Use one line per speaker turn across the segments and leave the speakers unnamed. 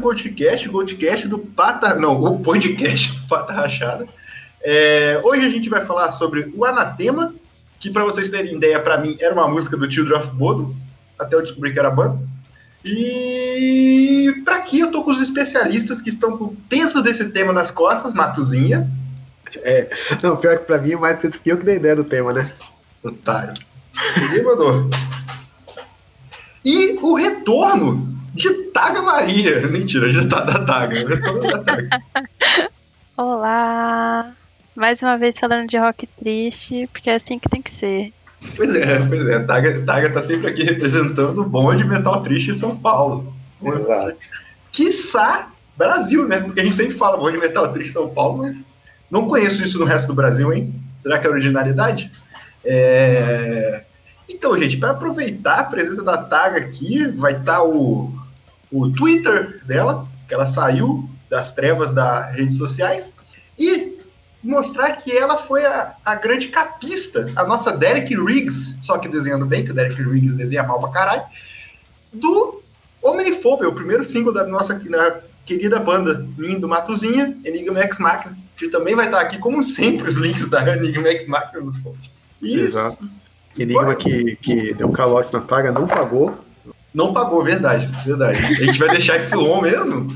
um podcast, o podcast do Pata. Não, o podcast do Pata Rachada. É, hoje a gente vai falar sobre o Anatema, que para vocês terem ideia, para mim era uma música do Children of Bodo, até eu descobri que era banda. E para aqui eu tô com os especialistas que estão com o peso desse tema nas costas, Matuzinha.
É, não, pior que pra mim é mais que eu que dei ideia do tema, né?
Otário. Ninguém mandou. E o retorno de Taga Maria. Mentira, já tá da Taga. O retorno da Taga.
Olá! Mais uma vez falando de rock triste, porque é assim que tem que ser.
Pois é, pois é. Taga, Taga tá sempre aqui representando o bom de metal triste em São Paulo.
Exato.
Quiçá Brasil, né? Porque a gente sempre fala bom de metal triste em São Paulo, mas não conheço isso no resto do Brasil, hein? Será que é originalidade? É... Então, gente, para aproveitar a presença da Taga aqui, vai estar tá o, o Twitter dela, que ela saiu das trevas das redes sociais, e mostrar que ela foi a, a grande capista, a nossa Derek Riggs, só que desenhando bem, que o Derek Riggs desenha mal pra caralho, do Omnifobia, o primeiro single da nossa na querida banda Lindo Matuzinha, Enigma X Machina, que também vai estar aqui, como sempre, os links da Enigma X Machina nos posts.
Isso. Exato. Enigma que, que deu um calote na paga, não pagou.
Não pagou, verdade, verdade. A gente vai deixar esse on mesmo?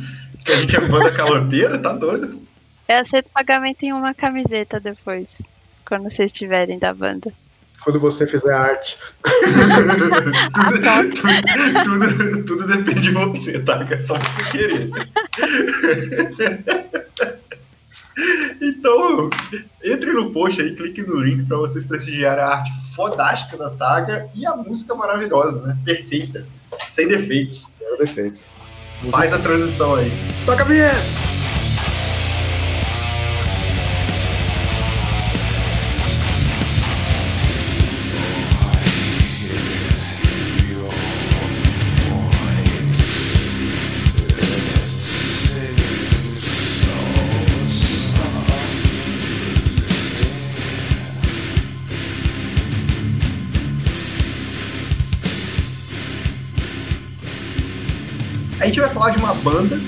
Que a gente é banda caloteira, tá doido.
Eu aceito pagamento em uma camiseta depois, quando vocês estiverem da banda.
Quando você fizer a arte.
tudo, tudo, tudo, depende de você, tá? É só você querer. Então, entre no post aí, clique no link para vocês prestigiarem a arte fodástica da Taga e a música maravilhosa, né? Perfeita, sem defeitos.
Sem defeitos.
Faz a transição aí.
Toca a vinheta!
Vai falar de uma banda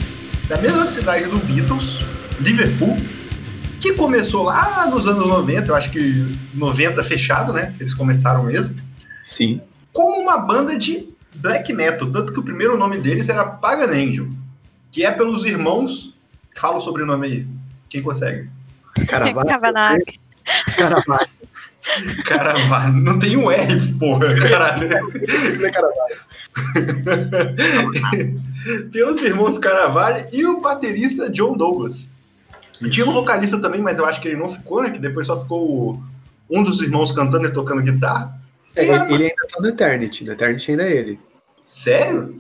da mesma cidade do Beatles, Liverpool, que começou lá nos anos 90, eu acho que 90 fechado, né? Eles começaram mesmo.
Sim.
Como uma banda de black metal, tanto que o primeiro nome deles era Pagan Angel, que é pelos irmãos. Fala o sobrenome aí. Quem consegue?
Caravaggio.
Caravaggio.
Caravaggio. Não tem um R, porra. Caralho.
Não é Caravaggio.
Tem os irmãos Caravaggio e o baterista John Douglas. Tinha um vocalista também, mas eu acho que ele não ficou, né? Que depois só ficou um dos irmãos cantando e tocando guitarra.
É, ele, ele ainda tá no Eternity. No Eternity ainda é ele.
Sério?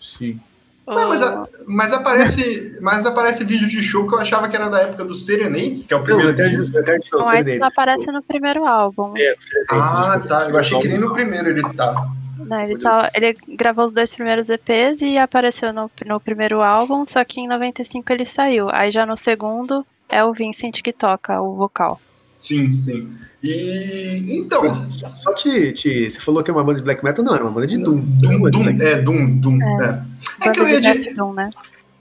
Sim.
Não, mas, a, mas, aparece, mas aparece vídeo de show que eu achava que era da época do Serenades, que é o primeiro
não, Eternity,
disco.
Eternity não,
Não, aparece no primeiro álbum.
É,
Ah, tá. Eu achei que nem no primeiro ele tá.
Não, ele, só, ele gravou os dois primeiros EPs e apareceu no, no primeiro álbum, só que em 95 ele saiu. Aí já no segundo é o Vincent que toca o vocal.
Sim, sim. E então.
Mas só te, te. Você falou que é uma banda de black metal? Não, era uma banda de Doom.
Doom, Doom, é, Doom, Doom. É, é. é que eu ia
de, Doom, né?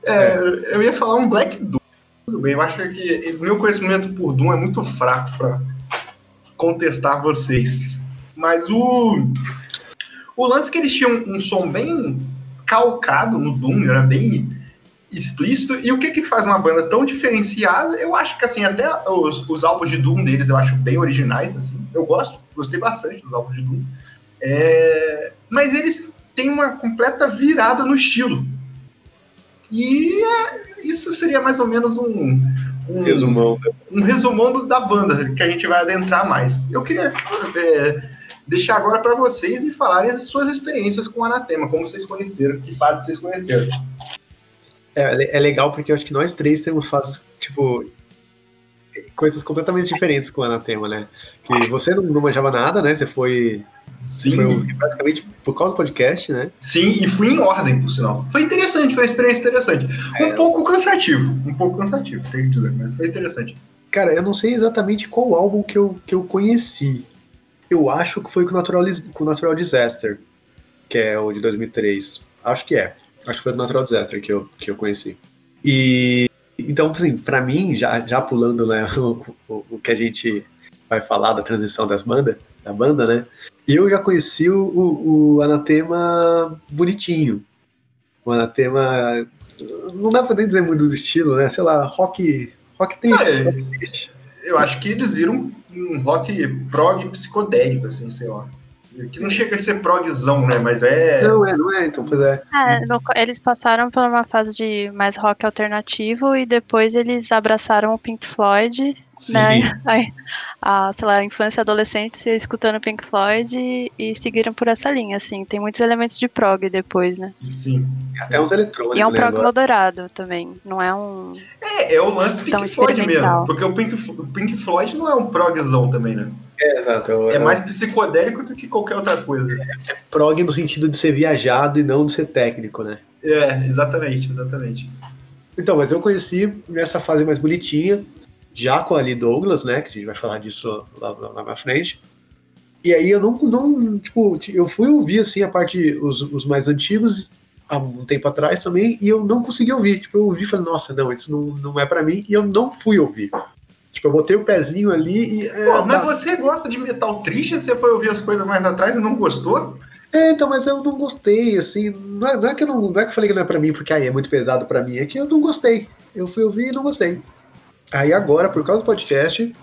É, eu ia falar um Black Doom. Tudo bem, eu acho que o meu conhecimento por Doom é muito fraco para contestar vocês. Mas o. O lance é que eles tinham um, um som bem calcado no Doom, era bem explícito. E o que que faz uma banda tão diferenciada? Eu acho que, assim, até os, os álbuns de Doom deles eu acho bem originais, assim. Eu gosto, gostei bastante dos álbuns de Doom. É... Mas eles têm uma completa virada no estilo. E é, isso seria mais ou menos um... Um
resumão.
Um resumão do, da banda, que a gente vai adentrar mais. Eu queria... É, deixar agora para vocês me falarem as suas experiências com o Anatema, como vocês conheceram, que fase vocês conheceram.
É, é legal porque eu acho que nós três temos fases, tipo, coisas completamente diferentes com o Anatema, né? Que você não, não manjava nada, né? Você foi.
Sim.
Foi basicamente por causa do podcast, né?
Sim, e fui em ordem, por sinal. Foi interessante, foi uma experiência interessante. Um
É.
pouco cansativo, um pouco cansativo, tenho que dizer, mas foi interessante.
Cara, eu não sei exatamente qual álbum que eu, que eu conheci. Eu acho que foi com o Natural, com o Natural Disaster, que é o de 2003. Acho que é. Acho que foi do Natural Disaster que eu, que eu conheci. E então, assim, para mim, já, já pulando né, o, o, o, que a gente vai falar da transição das bandas, da banda, né? Eu já conheci o, o, o Anatema bonitinho. O Anatema. Não dá pra nem dizer muito do estilo, né? Sei lá, rock. Rock triste.
É, eu acho que eles viram um rock prog psicodélico, assim, sei lá. Que não chega a ser progzão, né? Mas é.
Não é, não é, então, pois é.
é no, eles passaram por uma fase de mais rock alternativo e depois eles abraçaram o Pink Floyd. Sim. Né? Aí, a, sei lá, a infância e adolescente escutando Pink Floyd e, e, seguiram por essa linha, assim. Tem muitos elementos de prog depois, né?
Sim.
Até uns eletrônicos.
E é um né, prog moderado também, não é um.
É, é o lance Pink Floyd mesmo. Porque o Pink, o Pink Floyd não é um progzão também, né?
É, exato.
É, é mais psicodélico do que qualquer outra coisa.
É, é prog no sentido de ser viajado e não de ser técnico, né?
É, exatamente, exatamente.
Então, mas eu conheci nessa fase mais bonitinha, já com a Lee Douglas, né? Que a gente vai falar disso lá, lá, na frente. E aí eu não, não, tipo, eu fui ouvir, assim, a parte, os, os mais antigos, há um tempo atrás também, e eu não consegui ouvir. Tipo, eu ouvi e falei, nossa, não, isso não, não é para mim, e eu não fui ouvir. Tipo, eu botei o pezinho ali e.
É, Pô, mas tá. você gosta de metal triste? Você foi ouvir as coisas mais atrás e não gostou?
É, então, mas eu não gostei, assim. Não é, não é que eu não, não é que eu falei que não é pra mim, porque aí é muito pesado pra mim, é que eu não gostei. Eu fui ouvir e não gostei. Aí agora, por causa do podcast,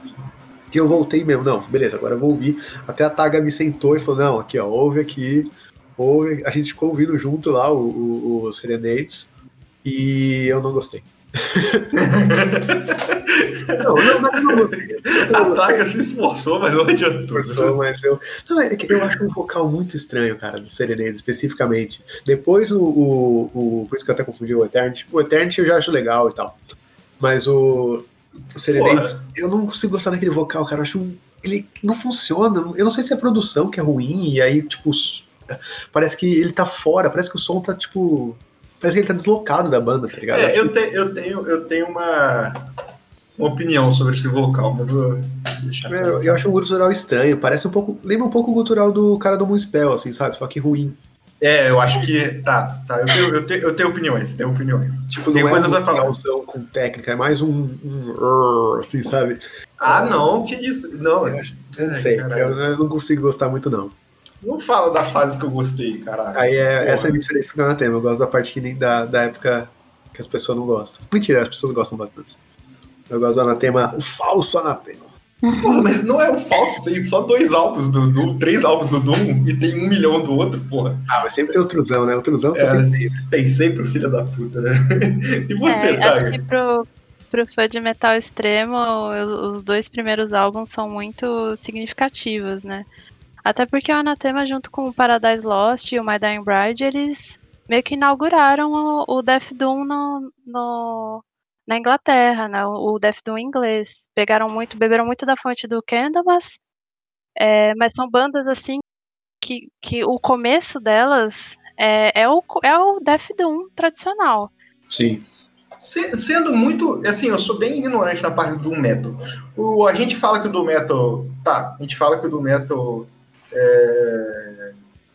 que eu voltei mesmo. Não, beleza, agora eu vou ouvir. Até a Taga me sentou e falou: não, aqui, ó, ouve aqui. Ouve. A gente ficou ouvindo junto lá o, o, o Serenades. E eu não gostei
não, não, não, não gostei. A Taga se esforçou, mas não adiantou.
Esforçou, mas eu. Não, é que eu acho um vocal muito estranho, cara, do Serenade, especificamente. Depois o, o, o. Por isso que eu até confundi o Eternity. O Eternity eu já acho legal e tal. Mas o. Serenade, eu não consigo gostar daquele vocal, cara. Eu acho. Ele não funciona. Eu não sei se é a produção que é ruim, e aí, tipo. Parece que ele tá fora, parece que o som tá, tipo Parece que ele tá deslocado da banda, tá ligado?
É, eu, te, eu, tenho, eu tenho uma, uma opinião sobre esse vocal, mas vou deixar. É,
eu, acho um gutural estranho, parece um pouco. Lembra um pouco o gutural do cara do Moonspell, assim, sabe? Só que ruim.
É, eu acho que. Tá, tá. Eu tenho, eu tenho, eu tenho opiniões, tenho opiniões.
Tipo,
tem
não coisas é a falar. com técnica, é mais um. um assim, sabe?
Ah, não, que isso? Não,
eu, eu não sei. Eu, eu, não consigo gostar muito, não.
Não fala da fase que eu gostei, caralho.
Aí é, essa é a diferença que eu tenho. Eu gosto da parte que nem da, da época que as pessoas não gostam. Mentira, as pessoas gostam bastante. Eu gosto do Anatema, o falso Anatema.
Porra, mas não é o falso, tem só dois álbuns do Doom, três álbuns do Doom e tem um milhão do outro, porra.
Ah, mas sempre tem o Truzão, né? O Truzão tá é, sempre
tem. sempre o filho da puta, né? E você, é,
Daga? Acho que pro, pro fã de metal extremo, os dois primeiros álbuns são muito significativos, né? Até porque o Anatema, junto com o Paradise Lost e o My Dying Bride, eles meio que inauguraram o, o Death Doom no, no, na Inglaterra, né? O, Death Doom em inglês. Pegaram muito, beberam muito da fonte do Candlemas, é, mas são bandas assim que, que o começo delas é, é, o, é o Death Doom tradicional.
Sim.
Sendo muito, assim, eu sou bem ignorante na parte do metal. O, a gente fala que o do metal, tá, a gente fala que o do metal é,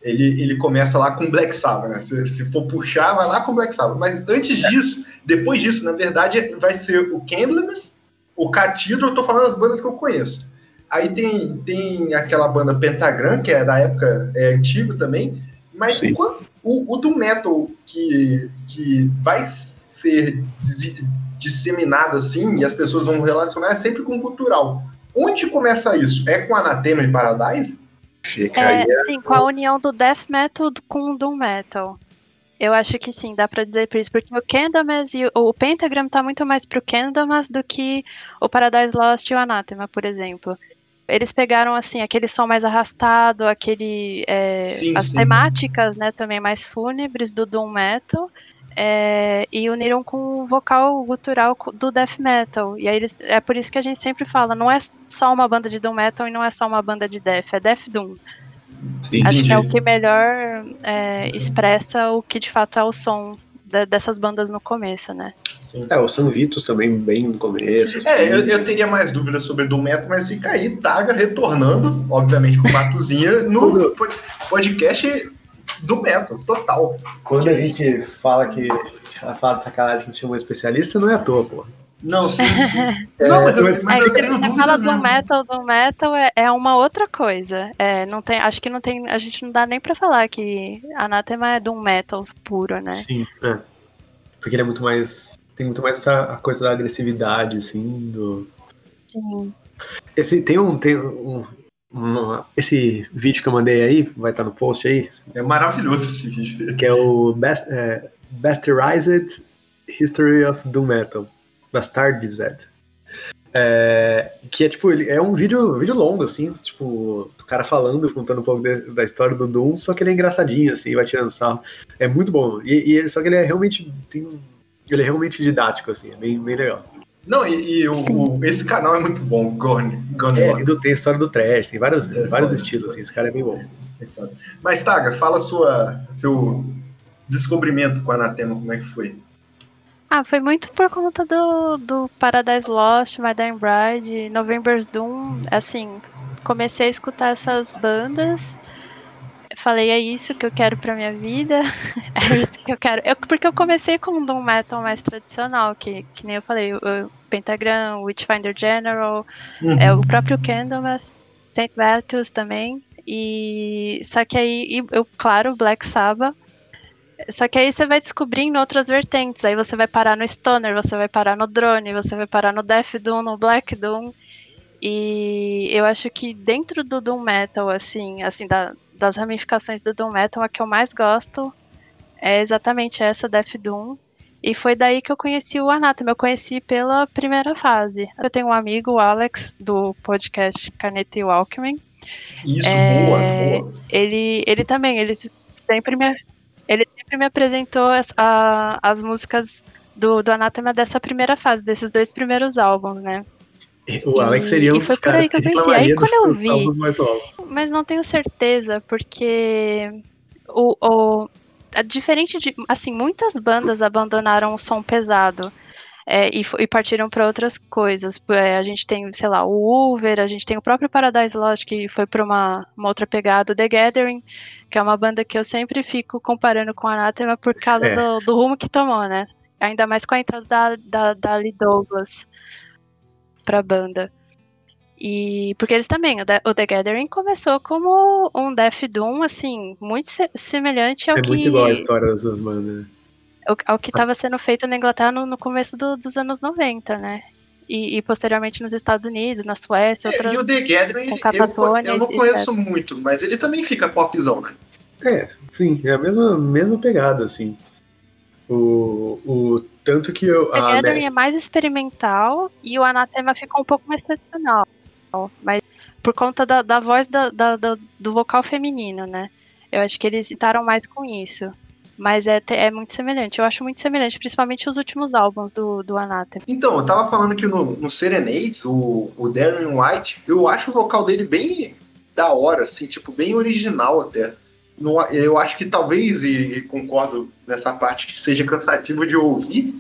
ele, ele começa lá com Black Sabbath, né? Se, se, for puxar, vai lá com Black Sabbath. Mas antes disso, depois disso, na verdade, vai ser o Candlemas, o Cathedral, eu tô falando das bandas que eu conheço. Aí tem, tem aquela banda Pentagram, que é da época é, antiga também, mas enquanto, o, o do metal que, que vai ser disseminado assim, e as pessoas vão relacionar, é sempre com cultural. Onde começa isso? É com Anatema e Paradise?
Fica é, aí. Sim, com a união do death metal com o doom metal. Eu acho que sim, dá pra dizer por isso, porque o Candlemas e o, Pentagram tá muito mais pro Candlemas do que o Paradise Lost e o Anathema, por exemplo. Eles pegaram, assim, aquele som mais arrastado, aquele... É, sim, as sim. temáticas, né, também mais fúnebres do Doom Metal, é, e uniram com o vocal gutural do death metal. E aí eles, é por isso que a gente sempre fala, não é só uma banda de doom metal e não é só uma banda de death, é death doom. Acho que é o que melhor é, expressa o que de fato é o som de, dessas bandas no começo, né?
Sim. É, o San Vitus também bem no começo.
Assim. É, eu, eu, teria mais dúvidas sobre Doom Metal, mas fica aí, Taga retornando, obviamente com o Matuzinha, no podcast do metal, total.
Quando a gente fala que a fala de sacanagem que a gente chamou especialista, não é à toa, pô.
Não, sim.
É,
não, mas eu,
mas-
mas
É,
eu tenho dúvidas,
fala do
né?
metal, do metal é, é uma outra coisa. É, não tem, acho que não tem, a gente não dá nem pra falar que Anathema é doom metal puro, né?
Sim. É. Porque ele é muito mais. Tem muito mais essa a coisa da agressividade, assim, do.
Sim.
Esse, tem um. Tem um uma- esse vídeo que eu mandei aí, vai estar no post aí,
É maravilhoso esse vídeo.
que é o Best, é, Bastardized History of Doom Metal. Bastardized. É, que é tipo, ele é um vídeo, um vídeo longo, assim, tipo, do cara falando, contando um pouco de- da história do Doom, só que ele é engraçadinho, assim, vai tirando sarro. É muito bom. E, e ele, só que ele é realmente. Tem, ele é realmente didático, assim, é bem, bem legal.
Não, e, e o, o- esse canal é muito bom, Gone. Gone
É, do- tem a história do trash, tem vários,
É,
vários
foda.
estilos, assim, esse cara é bem bom.
Mas, Taga, fala sua, seu descobrimento com a Anatema, como é que foi?
Ah, foi muito por conta do, do Paradise Lost, My Dying Bride, November's Doom. Assim, comecei a escutar essas bandas. Falei, é isso que eu quero pra minha vida. É isso que eu quero. Eu- porque eu comecei com um Doom Metal mais tradicional, que, que nem eu falei, o, o Pentagram, Witchfinder General, é o próprio Candlemas, Saint Vitus também. E só que aí, eu, claro, Black Sabbath. Só que aí você vai descobrindo outras vertentes. Aí você vai parar no Stoner, você vai parar no Drone, você vai parar no Death Doom, no Black Doom. E eu acho que dentro do Doom Metal, assim, assim da- das ramificações do Doom Metal, a que eu mais gosto é exatamente essa, Death Doom. E foi daí que eu conheci o Anathema. Eu conheci pela primeira fase. Eu tenho um amigo, o Alex, do podcast Caneta e Walkman.
Isso,
É,
boa, boa.
Ele, ele também, ele sempre me, ele sempre me apresentou as, a- as músicas do, do Anathema dessa primeira fase, desses dois primeiros álbuns, né?
O Alex seria um
e
dos
foi por aí que eu conheci. Aí quando eu vi-. Mas não tenho certeza, porque o, o diferente de assim muitas bandas abandonaram o som pesado é, e, e partiram para outras coisas. É, a gente tem, sei lá, o Uber, a gente tem o próprio Paradise Lost que foi para uma, uma outra pegada, The Gathering, que é uma banda que eu sempre fico comparando com a Anathema por causa
É.
do, do rumo que tomou, né? Ainda mais com a entrada da, da, da Lee Douglas pra banda. E porque eles também, o The, o The Gathering começou como um Death Doom, assim, muito se- semelhante ao
É
que
muito igual a história das duas bandas.
ao, que estava sendo feito na Inglaterra no, no começo do- dos anos 90, né? E, e posteriormente nos Estados Unidos, na Suécia,
É,
outras.
e o The Gathering, eu, eu não
etc.
conheço muito, mas ele também fica popzão, né?
É, sim, é a mesma, mesma pegada, assim. O, o tanto que eu.
The
a
Gathering
Be-
é mais experimental e o Anathema ficou um pouco mais tradicional. Mas por conta da, da voz da- da- da- do vocal feminino, né? Eu acho que eles citaram mais com isso. Mas é, é muito semelhante. Eu acho muito semelhante, principalmente os últimos álbuns do, do Anathema.
Então, eu tava falando que no, no Serenades, o, o Darren White, eu acho o vocal dele bem da hora, assim, tipo, bem original até. Não eu acho que talvez, e, e concordo nessa parte, que seja cansativo de ouvir,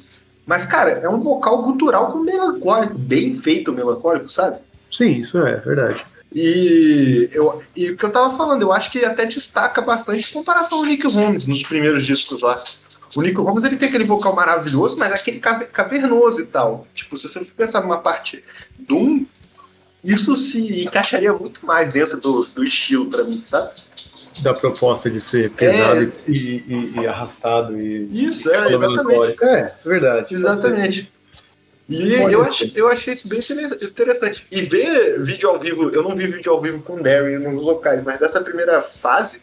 mas, cara, é um vocal cultural com melancólico, bem feito melancólico, sabe?
Sim, isso é verdade.
E, eu, e o que eu tava falando, eu acho que até destaca bastante em comparação ao Nick Holmes nos primeiros discos lá. O Nick Holmes ele tem aquele vocal maravilhoso, mas é aquele cave- cavernoso e tal. Tipo, se você pensar numa parte Doom, isso se encaixaria muito mais dentro do, do estilo pra mim, sabe?
Da proposta de ser pesado e, e- e arrastado e.
Isso, é, exatamente.
É, é verdade.
Exatamente. E
Pode
eu,
ser.
ach, eu achei isso bem interessante. E ver vídeo ao vivo, eu não vi vídeo ao vivo com o Barry nos locais, mas dessa primeira fase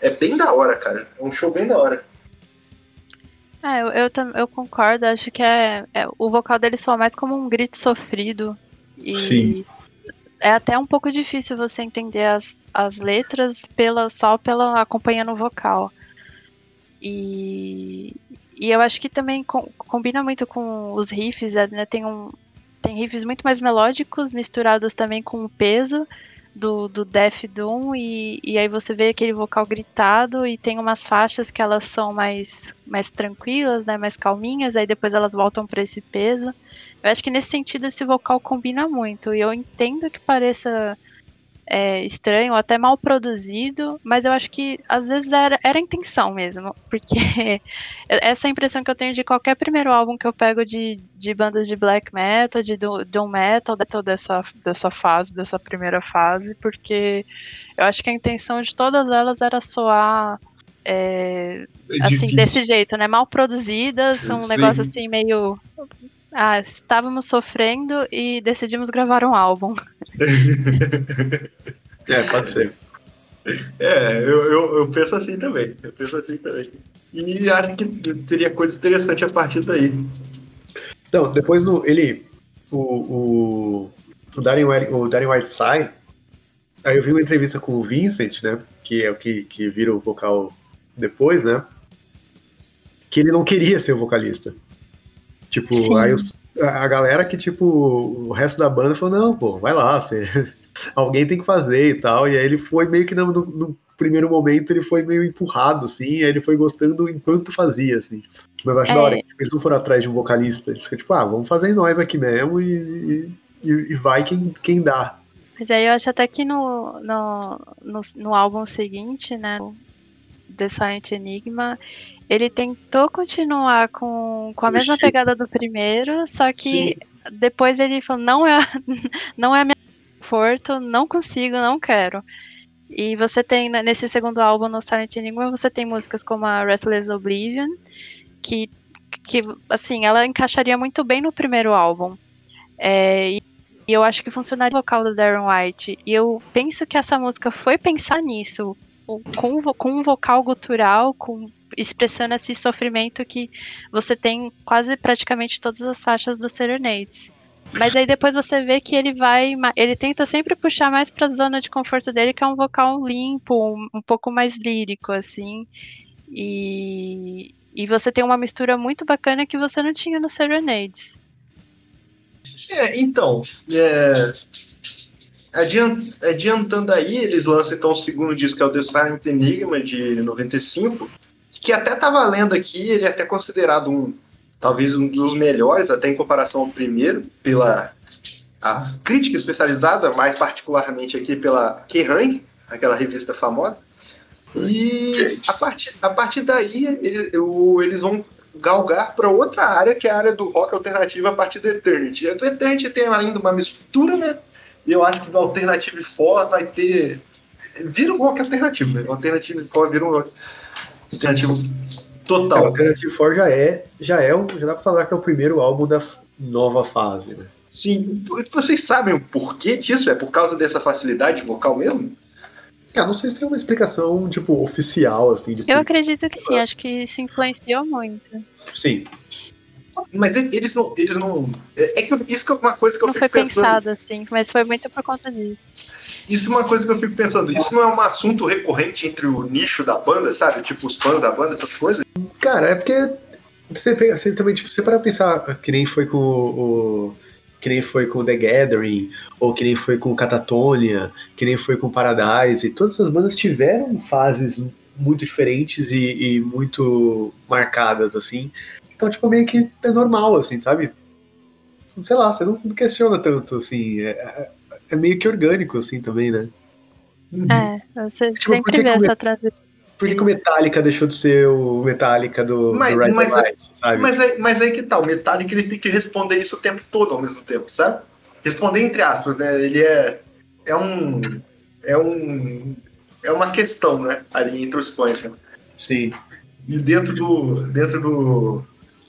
é bem da hora, cara. É um show bem da hora.
É, eu, eu, eu concordo. Acho que é, é- o vocal dele soa mais como um grito sofrido. E
Sim.
é até um pouco difícil você entender as, as letras pela, só pela acompanhando o vocal. E, e eu acho que também com- combina muito com os riffs, né? Tem, um, tem riffs muito mais melódicos, misturados também com o peso do, do Death Doom, e, e aí você vê aquele vocal gritado, e tem umas faixas que elas são mais, mais tranquilas, né? Mais calminhas, aí depois elas voltam para esse peso. Eu acho que nesse sentido esse vocal combina muito, e eu entendo que pareça é, estranho, até mal produzido, mas eu acho que às vezes era, era intenção mesmo, porque essa é a impressão que eu tenho de qualquer primeiro álbum que eu pego de, de bandas de black metal, de doom metal, dessa, dessa fase, dessa primeira fase, porque eu acho que a intenção de todas elas era soar é, é assim, desse jeito, né? Mal produzidas, um Sim. negócio assim meio ah, estávamos sofrendo e decidimos gravar um álbum.
é, pode ser.
É, eu, eu, eu, penso assim também. Eu penso assim também. E acho que teria coisa interessante a partir daí.
Então, depois no, ele. O, o, o, Darren, o Darren Whiteside. Aí eu vi uma entrevista com o Vincent, né? Que é o que, que vira o vocal depois, né? Que ele não queria ser o vocalista. Tipo, Sim. aí os, a galera que, tipo, o resto da banda falou, não, pô, vai lá, você... alguém tem que fazer e tal. E aí ele foi meio que no, no, primeiro momento ele foi meio empurrado, assim, aí ele foi gostando enquanto fazia, assim. Mas eu acho é. da hora que tipo, eles não foram atrás de um vocalista. Eles ficam tipo, ah, vamos fazer nós aqui mesmo e, e, e, vai quem, quem dá.
Mas aí eu acho até que no, no, no, no álbum seguinte, né, The Silent Enigma, ele tentou continuar com, com a mesma pegada do primeiro, só que Sim. depois ele falou, não é, não é minha conforto, não consigo, não quero. E você tem, né, nesse segundo álbum, no Silent Enigma, você tem músicas como a Restless Oblivion, que, que assim, ela encaixaria muito bem no primeiro álbum. É, e, e eu acho que funcionaria o vocal do Darren White. E eu penso que essa música foi pensar nisso, com, com um vocal gutural, com expressando esse sofrimento que você tem quase praticamente todas as faixas do Serenades. Mas aí depois você vê que ele vai, ele tenta sempre puxar mais para a zona de conforto dele, que é um vocal limpo, um, um pouco mais lírico assim. E, e você tem uma mistura muito bacana que você não tinha no Serenades.
É, então, é, adiantando aí, eles lançam então o segundo disco, que é o The Silent Enigma, de 95, que até tá lendo aqui, ele é até considerado um, talvez um dos melhores, até em comparação ao primeiro, pela a crítica especializada, mais particularmente aqui pela Kerrang, aquela revista famosa. E a partir, a partir daí eles, eles vão galgar para outra área, que é a área do rock alternativo a partir do Eternity. O Eternity tem ainda uma mistura, né? E eu acho que do Alternative 4 vai ter. Vira um rock alternativo, né? O Alternative 4 vira um rock Alternativo total.
É, Alternative 4 já é, já é um, já dá pra falar que é o primeiro álbum da nova fase, né?
Sim. Vocês sabem o porquê disso? É por causa dessa facilidade vocal mesmo?
Cara, não sei se tem uma explicação, tipo, oficial, assim.
Eu acredito que sim, acho que isso influenciou muito.
Sim.
Mas eles não. Eles não é, é que isso que é uma coisa que eu
não
fico
foi
pensando.
pensado, assim, mas foi muito por conta disso.
Isso é uma coisa que eu fico pensando. Isso não é um assunto recorrente entre o nicho da banda, sabe? Tipo, os fãs da banda, essas coisas?
Cara, é porque você, pega, você também, tipo, você para pensar que nem foi com o, que nem foi com The Gathering, ou que nem foi com Catatonia, que nem foi com Paradise, todas essas bandas tiveram fases muito diferentes e, e, muito marcadas, assim. Então, tipo, meio que é normal, assim, sabe? Sei lá, você não questiona tanto, assim. É, é é meio que orgânico, assim, também, né?
Uhum. É, você tipo, sempre vê essa transição.
Por que, o Metallica deixou de ser o Metallica do,
mas,
do Red
mas, Light, sabe? Mas aí, mas aí que tá, o Metallica ele tem que responder isso o tempo todo ao mesmo tempo, sabe? Responder entre aspas, né? Ele é, é um. É um. É uma questão, né? Ali entre os fãs, né?
Sim.
E dentro do. Dentro do.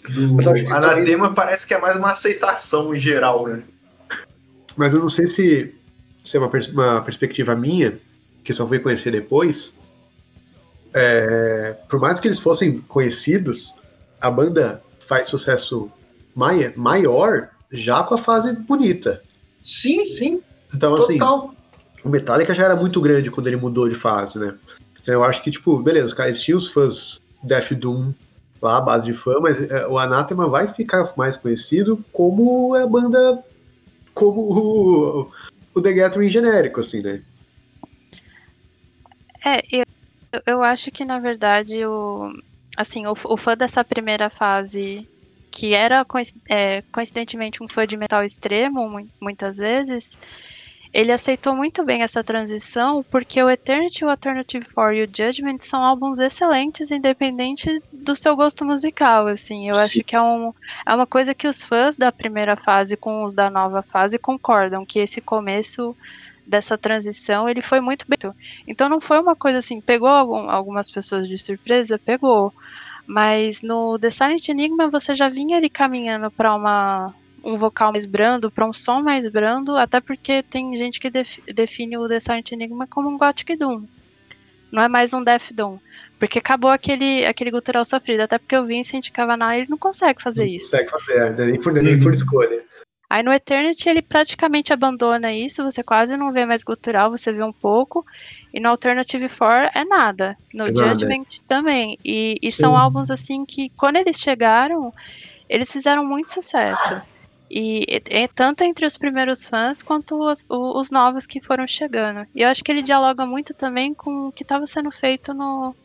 do anatema também... parece que é mais uma aceitação em geral, né?
Mas eu não sei se, se é uma, pers uma perspectiva minha, que só fui conhecer depois. É, por mais que eles fossem conhecidos, a banda faz sucesso mai maior já com a fase bonita.
Sim, sim.
Então, assim, Total. assim, o Metallica já era muito grande quando ele mudou de fase, né? Então eu acho que, tipo, beleza, os caras tinham os fãs Death Doom lá, a base de fã, mas é, o Anathema vai ficar mais conhecido como a banda como o, o The Gathering genérico, assim, né?
É, eu, eu acho que na verdade o assim, o, o fã dessa primeira fase que era é, coincidentemente um fã de metal extremo muitas vezes, ele aceitou muito bem essa transição, porque o Eternity, o Alternative 4 e o Judgment são álbuns excelentes, independente do seu gosto musical, assim. Eu Sim. acho que é, um, é uma coisa que os fãs da primeira fase com os da nova fase concordam, que esse começo dessa transição, ele foi muito bem. Então não foi uma coisa assim, pegou algum, algumas pessoas de surpresa, pegou. Mas no The Silent Enigma você já vinha ali caminhando para uma um vocal mais brando, para um som mais brando, até porque tem gente que def, define o The Silent Enigma como um Gothic Doom. Não é mais um Death Doom. Porque acabou aquele, aquele gutural sofrido. Até porque o Vincent Cavanagh ele não consegue fazer
não
isso.
Consegue fazer, nem por, nem por escolha.
Aí no Eternity ele praticamente abandona isso, você quase não vê mais gutural, você vê um pouco. E no Alternative 4 é nada. No é Judgment nada. também. E, e são álbuns assim que quando eles chegaram, eles fizeram muito sucesso. E, e, tanto entre os primeiros fãs quanto os, os, novos que foram chegando. E eu acho que ele dialoga muito também com o que estava sendo feito no,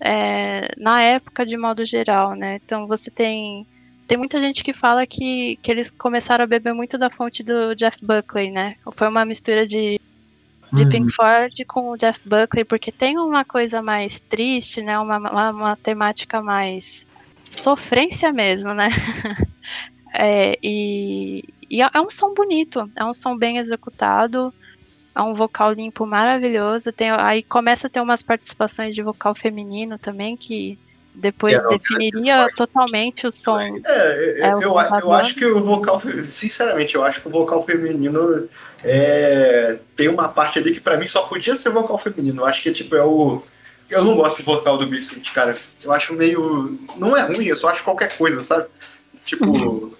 é, na época de modo geral, né? Então você tem tem muita gente que fala que, que eles começaram a beber muito da fonte do Jeff Buckley, né? Foi uma mistura de, de uhum. Pink Floyd com o Jeff Buckley, porque tem uma coisa mais triste, né? Uma, uma, uma temática mais sofrência mesmo, né? é, e, e é, é um som bonito, é um som bem executado, é um vocal limpo maravilhoso. Tem, aí começa a ter umas participações de vocal feminino também que depois é, definiria totalmente o som.
É, é eu, eu, eu, acho que o vocal, sinceramente, eu acho que o vocal feminino é, tem uma parte ali que para mim só podia ser vocal feminino. Eu acho que tipo é o eu não gosto do vocal do Vicente, cara. Eu acho meio não é ruim, eu só acho qualquer coisa, sabe? Tipo, uhum.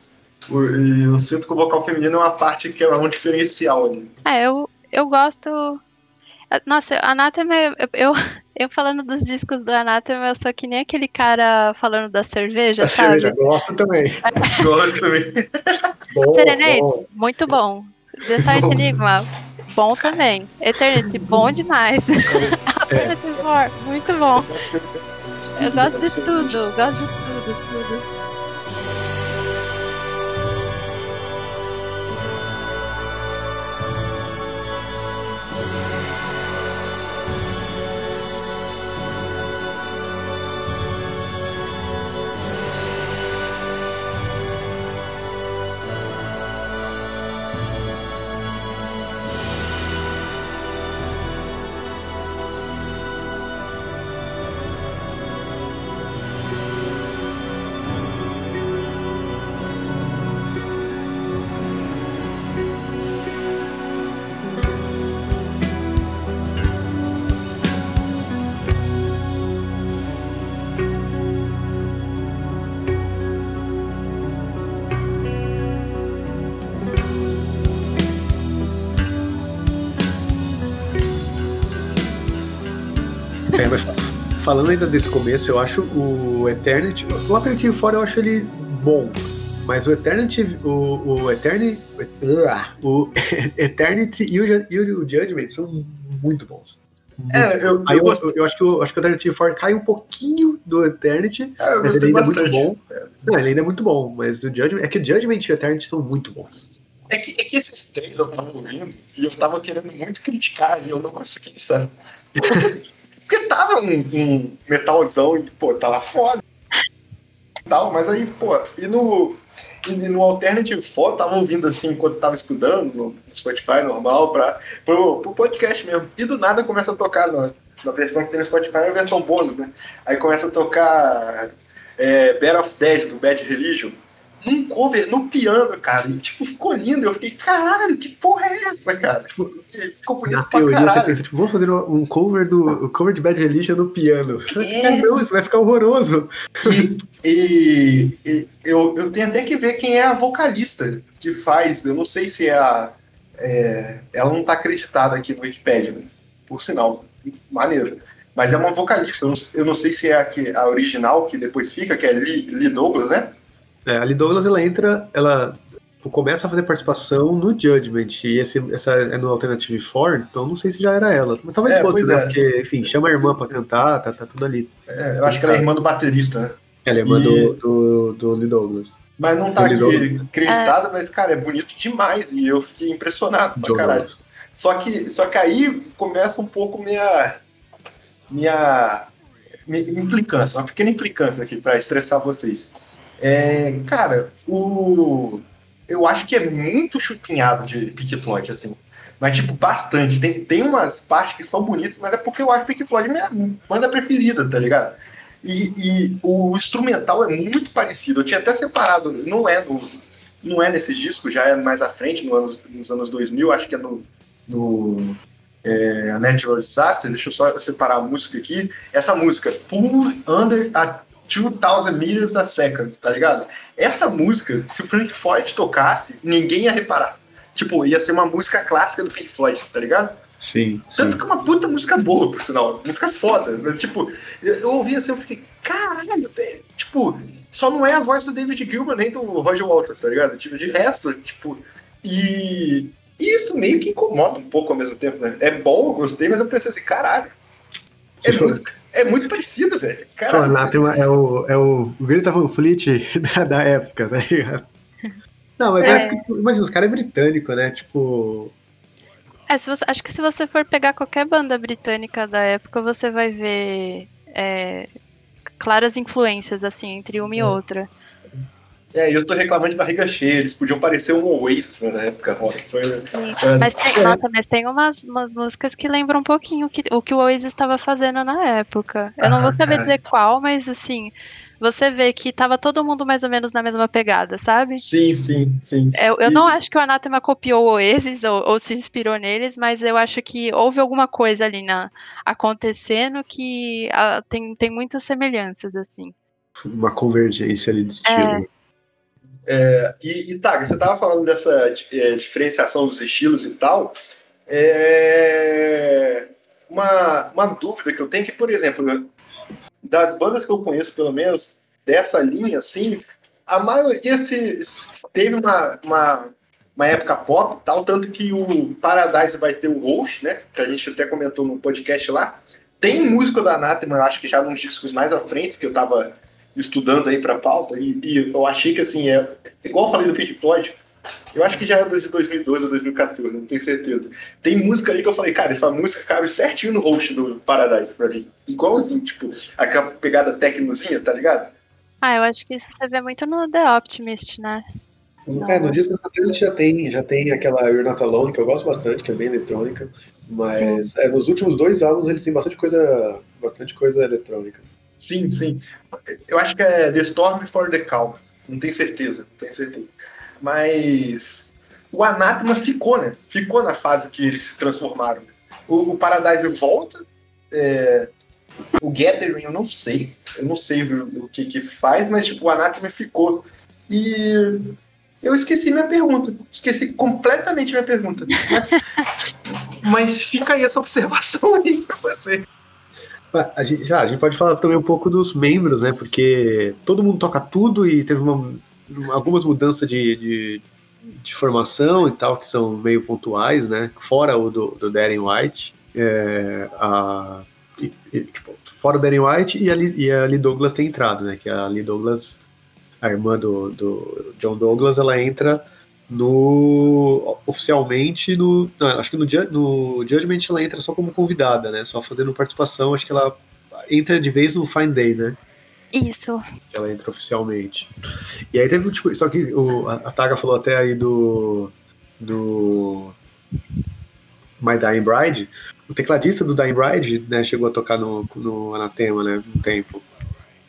eu sinto que o vocal feminino é uma parte que é um diferencial ali.
É, eu eu gosto nossa, Anathema, eu, eu, eu, falando dos discos do Anathema, eu sou que nem aquele cara falando da cerveja, da sabe? cerveja,
gosto também.
gosto também.
bom, Serenade, bom. muito bom. The Silent Enigma, bom também. Eternity, bom demais. Alternative é. War, muito bom. Eu gosto de tudo, gosto de tudo, tudo.
Falando ainda desse começo, eu acho o Eternity. O Alternative 4 eu acho ele bom. Mas o Eternity, o, o Eternity, o Eternity e o, e o Judgment são muito bons.
é, eu,
Aí eu, eu, eu, acho que o, acho que o Alternative 4 cai um pouquinho do Eternity, é, mas ele ainda bastante. é muito bom. É. Não, ele ainda é muito bom, mas o Judgment, é que o Judgment e o Eternity são muito bons.
É que, é que esses três eu tava ouvindo e eu tava querendo muito criticar e eu não consegui, sabe? Porque tava um, um metalzão e, pô, tava foda. Tal, mas aí, pô, e no, e no Alternative 4, tava ouvindo assim enquanto tava estudando no Spotify normal, pra, pro, pro podcast mesmo. E do nada começa a tocar na, na versão que tem no Spotify, é a versão bônus, né? Aí começa a tocar é, Bad of Dead do Bad Religion num cover no piano, cara. E, tipo, ficou lindo. Eu fiquei, caralho, que porra é essa, cara? Tipo, ficou bonito
na teoria. Você pensa, tipo, vamos fazer um cover do cover de Bad Religion no piano. É. Não, isso vai ficar horroroso.
E, e, e, eu, eu tenho até que ver quem é a vocalista que faz. Eu não sei se é a. É, ela não tá acreditada aqui no Wikipedia, né? por sinal. Maneiro. Mas é uma vocalista. Eu não, eu não sei se é a, a original que depois fica, que é Lee, Lee Douglas, né?
É, a Lee Douglas ela entra, ela começa a fazer participação no Judgment, e esse, essa é no Alternative 4, então não sei se já era ela. Mas talvez é, fosse, né? É. Porque, enfim, chama a irmã pra cantar, tá, tá tudo ali.
É, eu acho que ela é irmã do baterista, né?
Ela é irmã e... do, do, do Lee Douglas.
Mas não tá aqui acreditada, mas, cara, é bonito demais, e eu fiquei impressionado pra caralho. Só que, só que aí começa um pouco minha, minha, minha implicância, uma pequena implicância aqui para estressar vocês. É, cara, o, eu acho que é muito chupinhado de Pink Floyd, assim. Mas, tipo, bastante. Tem, tem umas partes que são bonitas, mas é porque eu acho Pink Floyd minha banda preferida, tá ligado? E, e, o instrumental é muito parecido. Eu tinha até separado, não é no, não é nesse disco, já é mais à frente, no ano, nos anos 2000, acho que é no, no é, Natural Disaster. Deixa eu só separar a música aqui. Essa música, Pull Under a 2000 Meters a Second, tá ligado? Essa música, se o Frank Floyd tocasse, ninguém ia reparar. Tipo, ia ser uma música clássica do Pink Floyd, tá ligado?
Sim.
Tanto
sim.
que é uma puta música boa, por sinal. Música foda. Mas, tipo, eu, eu ouvi assim, eu fiquei, caralho, velho. Tipo, só não é a voz do David Gilman nem do Roger Waters, tá ligado? Tipo, de resto, tipo. E, e isso meio que incomoda um pouco ao mesmo tempo, né? É bom, eu gostei, mas eu pensei assim, caralho. É,
Se for-
muito, é muito parecido, velho. Caralho.
É o, é o Greta Van Fleet da, da época, tá ligado? Não, mas
É.
é. porque, imagina, os caras é britânico, né? Tipo.
É, se você, acho que se você for pegar qualquer banda britânica da época, você vai ver é, claras influências, assim, entre uma e outra.
É, eu tô reclamando de barriga cheia. Eles podiam parecer um Oasis né, na época rock. Foi,
Sim.
é,
Mas tem, nossa, mas tem umas, umas músicas que lembram um pouquinho o que, o que o Oasis estava fazendo na época. Eu não
Ah,
vou saber
cara.
dizer qual, mas assim, você vê que tava todo mundo mais ou menos na mesma pegada, sabe?
sim, sim, sim.
Eu, eu
E-
não acho que o Anathema copiou o Oasis ou, ou se inspirou neles, mas eu acho que houve alguma coisa ali na, acontecendo que ah, tem, tem muitas semelhanças, assim.
Uma convergência ali de estilo.
E, e tá, você tava falando dessa é, diferenciação dos estilos e tal. É, uma, uma dúvida que eu tenho é que, por exemplo, das bandas que eu conheço, pelo menos, dessa linha, assim, a maioria se, se teve uma, uma, uma época pop tal, tanto que o Paradise vai ter o host, né? Que a gente até comentou no podcast lá. Tem música da Anathema, acho que já nos discos mais à frente, que eu tava estudando aí pra pauta, e, e eu achei que, assim, é igual eu falei do Pink Floyd, eu acho que já é de 2012 ou 2014, não tenho certeza. Tem música ali que eu falei, cara, essa música cabe certinho no host do Paradise pra mim. Igualzinho, tipo, aquela pegada tecnozinha, tá ligado?
Ah, eu acho que isso você vê muito no The Optimist, né?
É, no disco satélite já tem, já tem aquela You're Not Alone, que eu gosto bastante, que é bem eletrônica. Mas é, nos últimos dois álbuns eles têm bastante coisa, bastante coisa eletrônica.
Sim, sim. Eu acho que é The Storm for the Calm. Não tenho certeza, não tenho certeza. Mas o Anathema ficou, né? Ficou na fase que eles se transformaram. O, o Paradise volta. é, o Gathering eu não sei. Eu não sei o, o que que faz, mas tipo, o Anathema ficou. E eu esqueci minha pergunta. Esqueci completamente minha pergunta. Mas, mas fica aí essa observação aí pra você.
Ah, A gente, já, a gente pode falar também um pouco dos membros, né? Porque todo mundo toca tudo e teve uma- algumas mudanças de, de, de formação e tal, que são meio pontuais, né? Fora o do, do Darren White. é, a, e- e, tipo, fora o Darren White e a, e a Lee Douglas tem entrado, né? Que a Lee Douglas, a irmã do, do John Douglas, ela entra no oficialmente no não, acho que no, Ju- no Judgment ela entra só como convidada né? Só fazendo participação acho que ela entra de vez no Fine Day né?
Isso.
ela entra oficialmente. E aí teve tipo só que o, a, a Taga falou até aí do do My Dying Bride. O tecladista do Dying Bride né chegou a tocar no, no Anatema né um tempo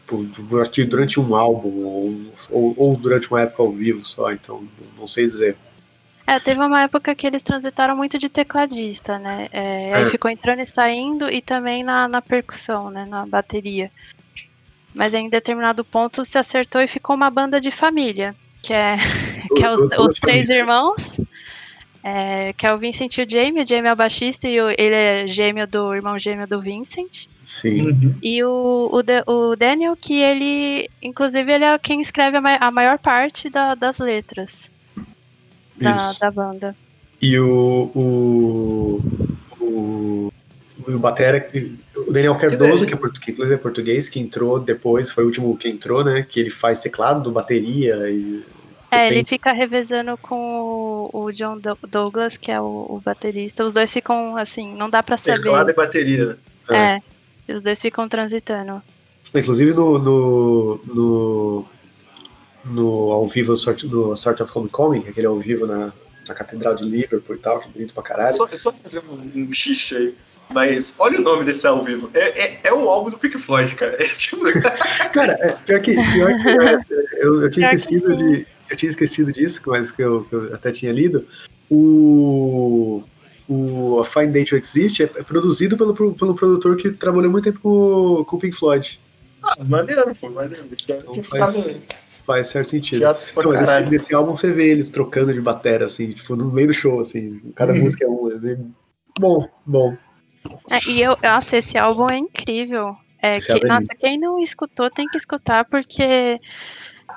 Tipo, durante, durante um álbum ou, ou, ou durante uma época ao vivo só então não sei dizer
É, teve uma época que eles transitaram muito de tecladista, né? É, aí
É.
ficou entrando e saindo e também na, na percussão, né? Na bateria. Mas em determinado ponto se acertou e ficou uma banda de família, que é, que é os, os três irmãos, é, que é o Vincent e o Jamie. O Jamie é o baixista e o- ele é gêmeo do irmão gêmeo do Vincent.
Sim.
E o, o, o Daniel, que ele, inclusive, ele é quem escreve a, ma- a maior parte da- das letras da, da banda.
E o. O. O, o Batera, o Daniel Cardoso, que, é portu, que inclusive é português, que entrou depois, foi o último que entrou, né? Que ele faz teclado, bateria e
É, ele fica revezando com o, John Douglas, que é o, o, baterista. Os dois ficam assim, não dá pra saber.
Teclado e bateria.
É. é. Os dois ficam transitando.
Inclusive no, no, no, no ao vivo no Sort of Homecoming, que é aquele ao vivo na, na Catedral de Liverpool e tal, que é bonito pra caralho.
Só, só fazer um, um xixi aí. Mas olha o nome desse ao vivo. É, é, é o álbum do Pink Floyd, cara. É tipo...
cara, é, pior que, pior que é, eu, eu tinha esquecido de. Eu tinha esquecido disso, mas que eu, que eu até tinha lido. O o A Fine Day to Exist é, produzido pelo, pelo produtor que trabalhou muito tempo com, com o Pink Floyd.
Ah, maneiro, pô, maneiro. Então
faz, faz certo sentido. Então, esse, nesse álbum você vê eles trocando de bateria, assim, tipo, no meio do show, assim, cada uhum. música é um. É bom, bom.
É, e eu, nossa, esse álbum é incrível. É, que, é nossa, quem não escutou tem que escutar, porque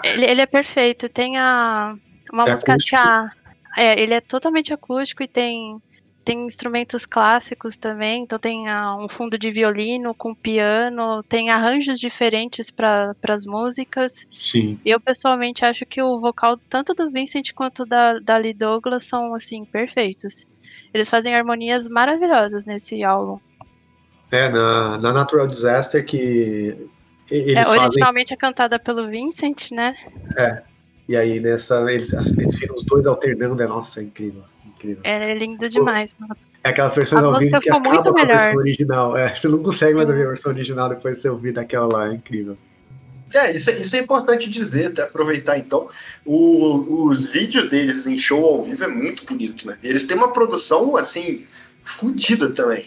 ele, ele é perfeito. Tem a, uma é música acústico. que a, é, ele é totalmente acústico e tem tem instrumentos clássicos também, então tem uh, um fundo de violino com piano, tem arranjos diferentes para as músicas.
Sim.
Eu pessoalmente acho que o vocal tanto do Vincent quanto da, da Lee Douglas são assim perfeitos. Eles fazem harmonias maravilhosas nesse álbum.
É, na, na Natural Disaster que eles é,
originalmente
fazem...
é cantada pelo Vincent, né?
É. E aí nessa eles, eles ficam os dois alternando, é nossa, é incrível incrível.
É lindo demais. Nossa.
É aquelas versões ao vivo que acaba com a versão original. É, você não consegue mais ouvir a versão original depois de você ouvir daquela lá, é incrível.
É, isso, é, isso é importante dizer, até aproveitar então. O, os vídeos deles em show ao vivo é muito bonito, né? Eles têm uma produção, assim, fodida também.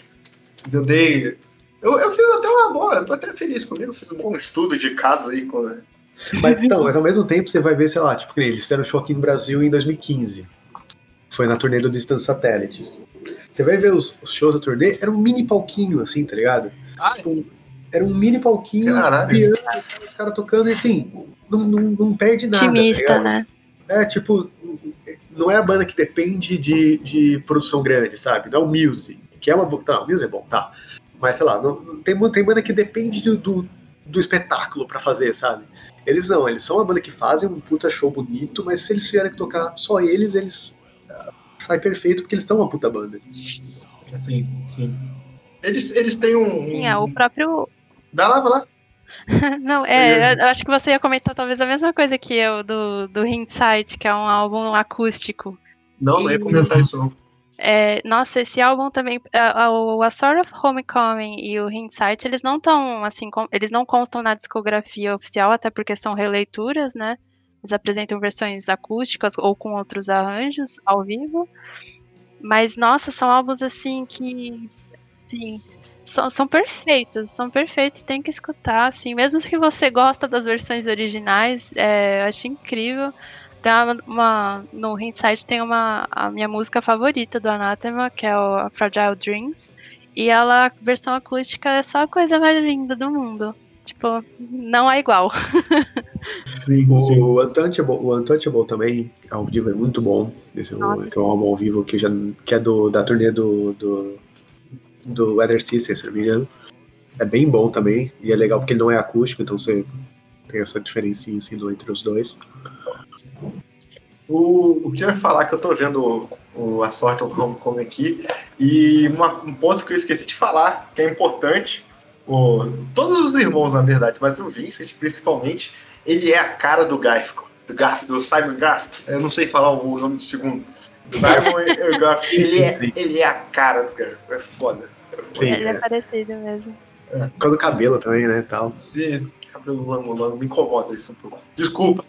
Eu dei. Eu, eu fiz até uma boa, eu tô até feliz comigo, fiz um bom estudo de casa aí com.
Mas então, mas ao mesmo tempo você vai ver, sei lá, tipo, eles fizeram show aqui no Brasil em 2015. Foi na turnê do Distance Satellites. Você vai ver os, os shows da turnê, era um mini palquinho, assim, tá ligado? Ah, tipo, era um mini palquinho, Caralho. piano, os caras tocando, e assim, não, não, não perde nada.
Otimista, tá né?
É, tipo, não é a banda que depende de, de produção grande, sabe? Não é o Muse, que é uma. Tá, o Muse é bom, tá. Mas sei lá, não, tem, tem banda que depende do, do, do espetáculo para fazer, sabe? Eles não, eles são uma banda que fazem um puta show bonito, mas se eles tiverem que tocar só eles, eles sai perfeito porque eles são uma puta banda.
Sim, sim. Eles, eles têm um.
Sim, é o próprio.
Vai lá, vai lá.
Não, é, eu acho que você ia comentar talvez a mesma coisa que eu do, do Hindsight, que é um álbum acústico.
Não, e, não ia comentar isso não.
É, nossa, esse álbum também, a, a, a Sort of Homecoming e o Hindsight, eles não estão assim, com, eles não constam na discografia oficial, até porque são releituras, né? Eles apresentam versões acústicas ou com outros arranjos ao vivo. Mas, nossa, são álbuns assim que. Assim, são, são perfeitos, são perfeitos, tem que escutar, assim, mesmo que você gosta das versões originais, é, eu acho incrível. Tem uma, uma, no Hindsight tem uma a minha música favorita do Anathema, que é o Fragile Dreams, e ela, a versão acústica é só a coisa mais linda do mundo. Tipo, não é igual.
Sim, sim. O, Untouchable, o Untouchable também, ao vivo, é muito bom. Esse é um, que é um álbum ao vivo que, já, que é do, da turnê do, do, do Weather System, se não me engano. É bem bom também, e é legal porque ele não é acústico, então você tem essa diferencinha assim, entre os dois.
O, o que eu ia falar que eu tô vendo o, o A Sorte do Homecoming aqui, e uma, um ponto que eu esqueci de falar, que é importante, o, todos os irmãos, na verdade, mas o Vincent, principalmente, ele é a cara do Garfield, do, Garf, do Simon Garfield. Eu não sei falar o nome do segundo. Simon Garfield, ele, é, ele é a cara do Garfield. É foda.
É foda. Sim, ele é, é parecido mesmo.
É. Por causa do cabelo também, né? Tal.
Sim, cabelo longo, longo. Me incomoda isso um pouco. Desculpa.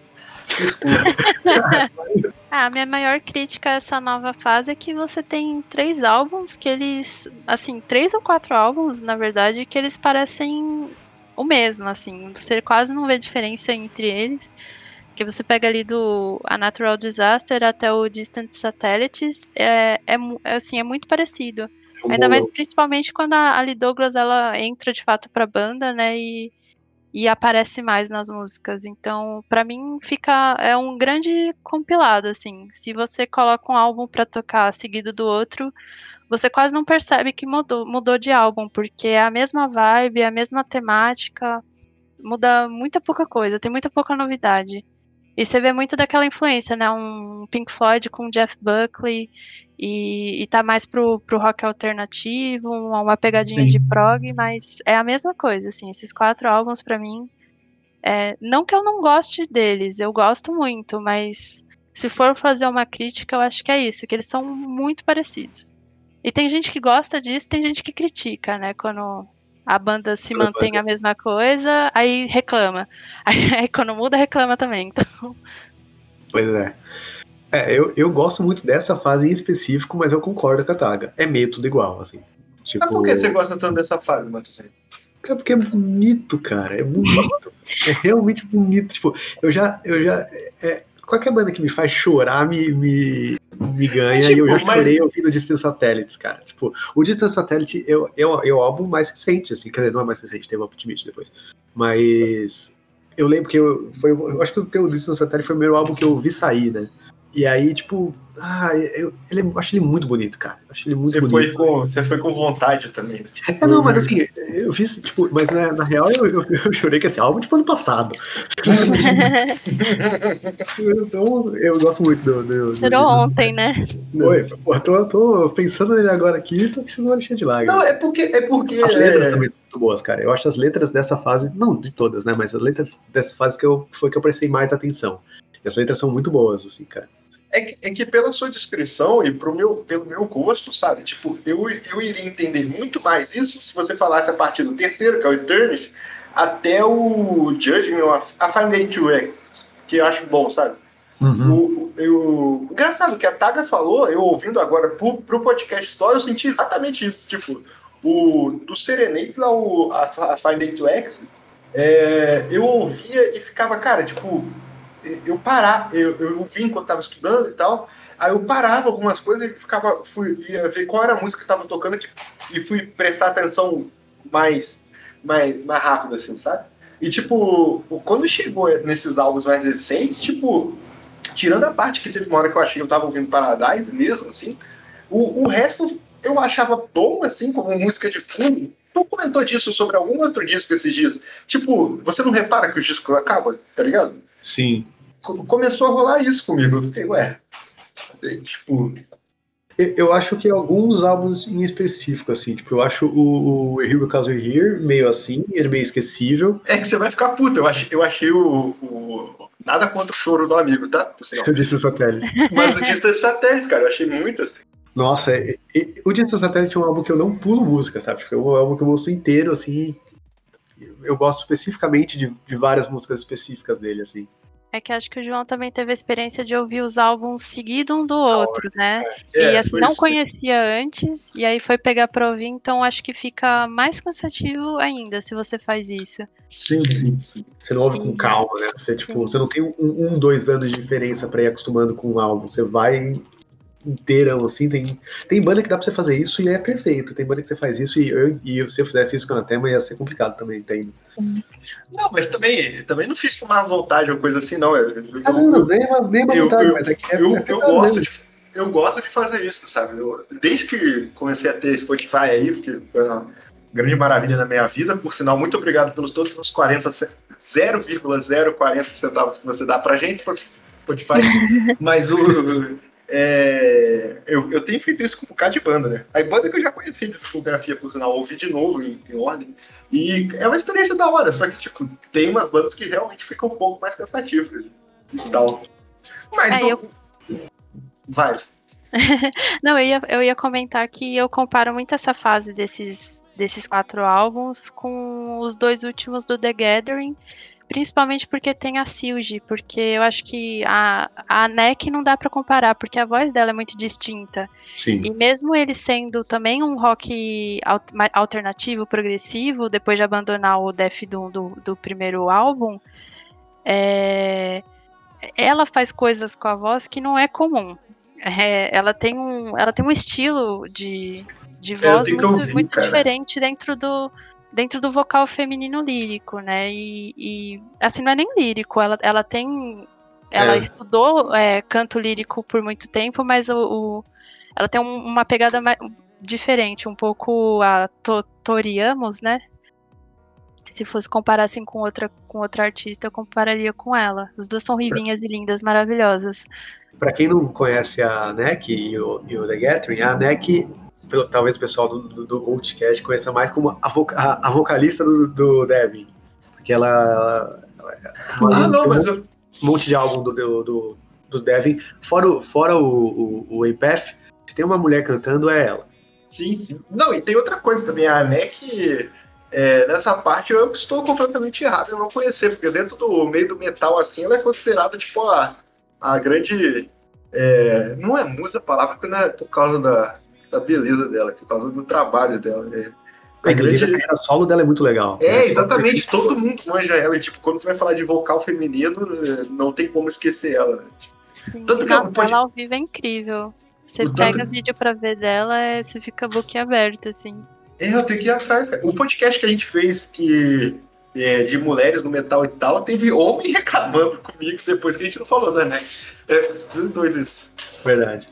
Desculpa.
ah, a minha maior crítica a essa nova fase é que você tem três álbuns que eles. Assim, três ou quatro álbuns, na verdade, que eles parecem o mesmo, assim. Você quase não vê diferença entre eles. Que você pega ali do A Natural Disaster até o Distant Satellites, é, é, é assim, é muito parecido. É Ainda mais principalmente quando a Ali Douglas ela entra de fato pra banda, né? E e aparece mais nas músicas. Então, para mim, fica é um grande compilado assim. Se você coloca um álbum para tocar seguido do outro, você quase não percebe que mudou, mudou de álbum, porque é a mesma vibe, é a mesma temática, muda muita pouca coisa, tem muita pouca novidade. E você vê muito daquela influência, né? Um Pink Floyd com Jeff Buckley e, e tá mais pro, pro rock alternativo, uma, pegadinha Sim. de prog, mas é a mesma coisa, assim, esses quatro álbuns para mim. É, não que eu não goste deles, eu gosto muito, mas se for fazer uma crítica, eu acho que é isso, que eles são muito parecidos. E tem gente que gosta disso, tem gente que critica, né? Quando a banda se mantém a mesma coisa, aí reclama. Aí, aí, quando muda, reclama também. Então...
Pois é. É, eu, eu gosto muito dessa fase em específico, mas eu concordo com a Taga. É meio tudo igual, assim.
Tipo... Mas por que você gosta tanto dessa fase, Matuzinho?
É porque é bonito, cara. É bonito. é realmente bonito. Tipo, eu já. Eu já é, qualquer banda que me faz chorar me, me, me ganha. tipo, e eu já chorei mas... ouvindo Distant Satellites, cara. Tipo, o Distant Satellite é, é, é o álbum mais recente, assim. Quer dizer, não é mais recente, teve o Optimist depois. Mas. Eu lembro que eu, foi, eu acho que o Distant Satellite foi o primeiro álbum que eu vi sair, né? E aí, tipo, ah, eu, ele, eu acho ele muito bonito, cara. Eu acho ele muito
você
bonito.
Foi com, você foi com vontade também. Né?
É, não, mas assim, eu fiz, tipo, mas na, na real eu, eu, eu, chorei com esse álbum tipo ano passado. então, eu gosto muito do. do,
Chorou ontem, né?
Oi, pô, tô, tô pensando nele agora aqui tô chegando cheio de lágrimas.
Não, é porque. É porque
as letras é... também são muito boas, cara. Eu acho as letras dessa fase, não de todas, né? Mas as letras dessa fase que eu, foi que eu prestei mais atenção. E as letras são muito boas, assim, cara
é que, é que pela sua descrição e pro meu, pelo meu gosto, sabe? Tipo, eu, eu iria entender muito mais isso se você falasse a partir do terceiro, que é o Eternity, até o Judgment a Fine Day to X, que eu acho bom, sabe? Uhum. O, eu, engraçado que a Taga falou, eu ouvindo agora pro, pro podcast só, eu senti exatamente isso. Tipo, o, do Serenates ao a, a to Exit, é, eu ouvia e ficava, cara, tipo, eu parar, eu, eu vi enquanto estava estudando e tal, aí eu parava algumas coisas e ficava, fui ia ver qual era a música que estava tocando e fui prestar atenção mais, mais, mais rápido, assim, sabe? E, tipo, quando chegou nesses álbuns mais recentes, tipo, tirando a parte que teve uma hora que eu achei que eu tava ouvindo Paradise mesmo, assim, o, o resto eu achava bom, assim, como música de fundo. Tu comentou disso sobre algum outro disco esses dias. Tipo, você não repara que o disco acaba, tá ligado?
Sim
começou a rolar isso comigo. Eu fiquei, ué, tipo.
Eu acho que alguns álbuns em específico, assim, tipo, eu acho o, o Here Because We're Here meio assim, ele meio esquecível.
É que você vai ficar puto, eu achei, eu achei o, o Nada contra o choro do amigo, tá?
O Distance Satélite.
Mas o Distance Satélite, cara, eu achei muito assim.
Nossa, é, é, o Distance Satélite é um álbum que eu não pulo música, sabe? Tipo, é um álbum que eu ouço inteiro, assim. Eu gosto especificamente de, de várias músicas específicas dele, assim.
É que acho que o João também teve a experiência de ouvir os álbuns seguidos um do outro, né?
É,
e assim, não conhecia antes, e aí foi pegar pra ouvir, então acho que fica mais cansativo ainda se você faz isso.
Sim, sim, sim. Você não ouve com calma, né? Você, tipo, você não tem um, um, dois anos de diferença para ir acostumando com um álbum. Você vai inteirão, assim. Tem, tem banda que dá pra você fazer isso e é perfeito. Tem banda que você faz isso e, eu, e se eu fizesse isso com a tema ia ser complicado também, entende?
Não, mas também, também não fiz com má vontade ou coisa assim, não. Eu,
ah, não, não, nem, nem má vontade, eu, mas é que é,
eu, é eu gosto de, eu gosto de fazer isso, sabe? Eu, desde que comecei a ter Spotify aí, porque foi uma grande maravilha na minha vida, por sinal, muito obrigado pelos todos os 40, 0,040 centavos que você dá pra gente, Spotify, mas o é, eu, eu tenho feito isso com um bocado de banda, né? Aí banda que eu já conheci de discografia, por sinal, ouvi de novo em, em, ordem. E é uma experiência da hora, só que, tipo, tem umas bandas que realmente ficam um pouco mais cansativas e tal. Mas é, não... eu... Vai.
não, eu ia, eu ia comentar que eu comparo muito essa fase desses, desses quatro álbuns com os dois últimos do The Gathering Principalmente porque tem a Silge, porque eu acho que a, a NEC não dá para comparar, porque a voz dela é muito distinta.
Sim.
E mesmo ele sendo também um rock alternativo, progressivo, depois de abandonar o Def do, do, do primeiro álbum, é, ela faz coisas com a voz que não é comum. É, ela, tem um, ela tem um estilo de, de voz muito, ouvir, muito diferente dentro do, dentro do vocal feminino lírico, né? E, e, assim, não é nem lírico, ela, ela tem. Ela é. estudou é, canto lírico por muito tempo, mas o, o ela tem um, uma pegada mais, diferente, um pouco a to, Toriamos, né? se fosse comparar assim com outra, com outra artista, eu compararia com ela. As duas são rivinhas e lindas, maravilhosas.
Para quem não conhece a NEC e o, e o The Gathering, a NEC, pelo, talvez o pessoal do, do, do Multicast conheça mais como a, voca, a, a vocalista do, do Devin. Porque ela. ela,
ela ah, não, mas eu...
Um monte de álbum do, do, do Devin. Fora, o, fora o, o, o se tem uma mulher cantando, é ela.
Sim, sim. Não, e tem outra coisa também. A NEC é, nessa parte eu estou completamente errado em não conhecer, porque dentro do meio do metal, assim, ela é considerada, tipo, a, a grande. É, não é musa a palavra, porque não é por causa da, da beleza dela, é por causa do trabalho dela. É,
a, a grande... carreira solo dela é muito legal.
É, exatamente, todo mundo manja ela. E, tipo, quando você vai falar de vocal feminino, não tem como esquecer ela, né?
Sim, Tanto que ela, pode... ela ao vivo é incrível. Você pega tanto... vídeo pra ver dela, você fica boquiaberto, assim.
É, eu tenho que ir atrás, cara. O podcast que a gente fez que, é, de mulheres no metal e tal, teve homem reclamando comigo depois que a gente não falou, né? É, tudo doido isso.
Verdade.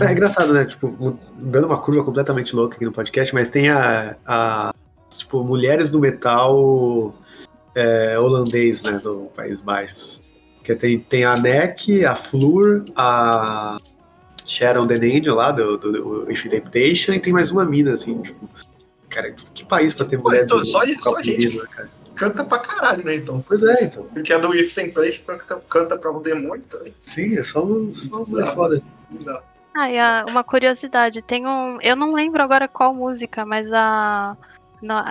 É engraçado, né? Tipo, dando uma curva completamente louca aqui no podcast, mas tem a, a tipo, mulheres do metal é, holandês, né? Do País Baixos. Que tem, tem a NEC, a Flur, a Sharon the Angel lá, do, do, do Infinite e tem mais uma mina, assim, tipo, cara, que país pra ter mulher
então, só, só a gente né, cara? canta pra caralho, né, então.
Pois é, então.
Porque a do If Template canta, canta pra um demônio também.
Sim, é só, um, só uma foda.
Ah, e a, uma curiosidade, tem um. Eu não lembro agora qual música, mas a.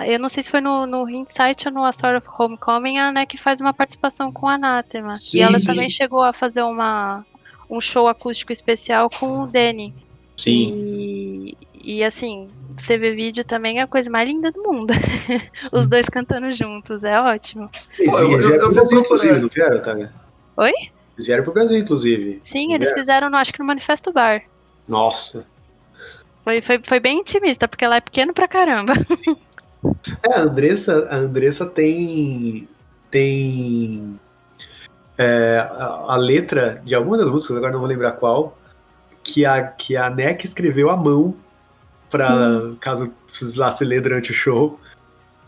eu não sei se foi no, no Insight ou no A Sort of Homecoming, a né, que faz uma participação com a Anathema. Sim, e ela sim. também chegou a fazer uma, um show acústico especial com o Danny.
Sim.
E, e assim, você vê vídeo também é a coisa mais linda do mundo. Os dois cantando juntos, é ótimo.
Eles, Pô, eu, vieram pro Brasil, inclusive, não vieram?
Oi?
Eles vieram pro Brasil, inclusive.
Sim, eles fizeram, acho que no Manifesto Bar.
Nossa.
Foi, foi, foi bem intimista, porque ela é pequeno pra caramba.
É, a Andressa, a Andressa tem. tem é, a, a, letra de alguma das músicas, agora não vou lembrar qual, que a, que a NEC escreveu à mão, para caso precisasse ler durante o show.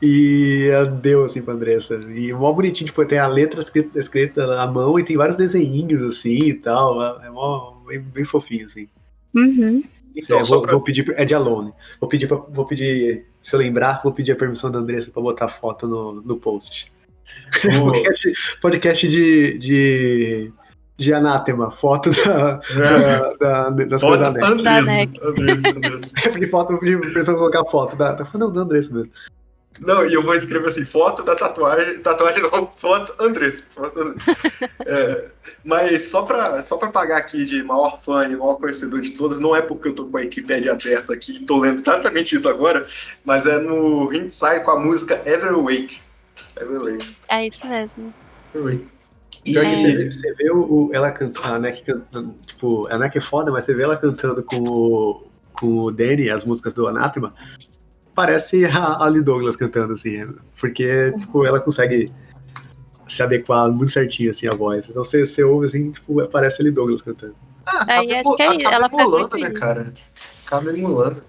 E deu assim pra Andressa. E mó bonitinho, tipo, tem a letra escrita, escrita à mão e tem vários desenhinhos assim e tal. É mó, bem, bem fofinho, assim.
Uhum.
Então, é, vou, pra... vou, pedir. É de Alone. Vou pedir, pra, vou pedir. Se eu lembrar, vou pedir a permissão da Andressa pra botar foto no, no post. podcast, podcast de, de, de anátema, foto da, é. da, da, da,
foto da, da Andressa.
de foto, de pessoa colocar foto da, da, não, da Andressa mesmo.
Não, e eu vou escrever assim, foto da tatuagem, tatuagem não, foto Andressa. Foto, é, mas só pra, só pra pagar aqui de maior fã e maior conhecedor de todas, não é porque eu tô com a Wikipedia aberta aqui e tô lendo exatamente isso agora, mas é no Inside com a música Ever Awake.
É isso mesmo.
Pior que você, você vê o, ela cantando, a Neck cantando, tipo, a Neck é foda, mas você vê ela cantando com o, com o Danny, as músicas do Anathema, parece a Ali Douglas cantando, assim, porque, tipo, ela consegue se adequar muito certinho, assim, a voz. Então você, você ouve, assim, tipo, parece Ali Douglas cantando.
Ah, acaba, é, acaba ela emulando, né, cara? Acaba emulando.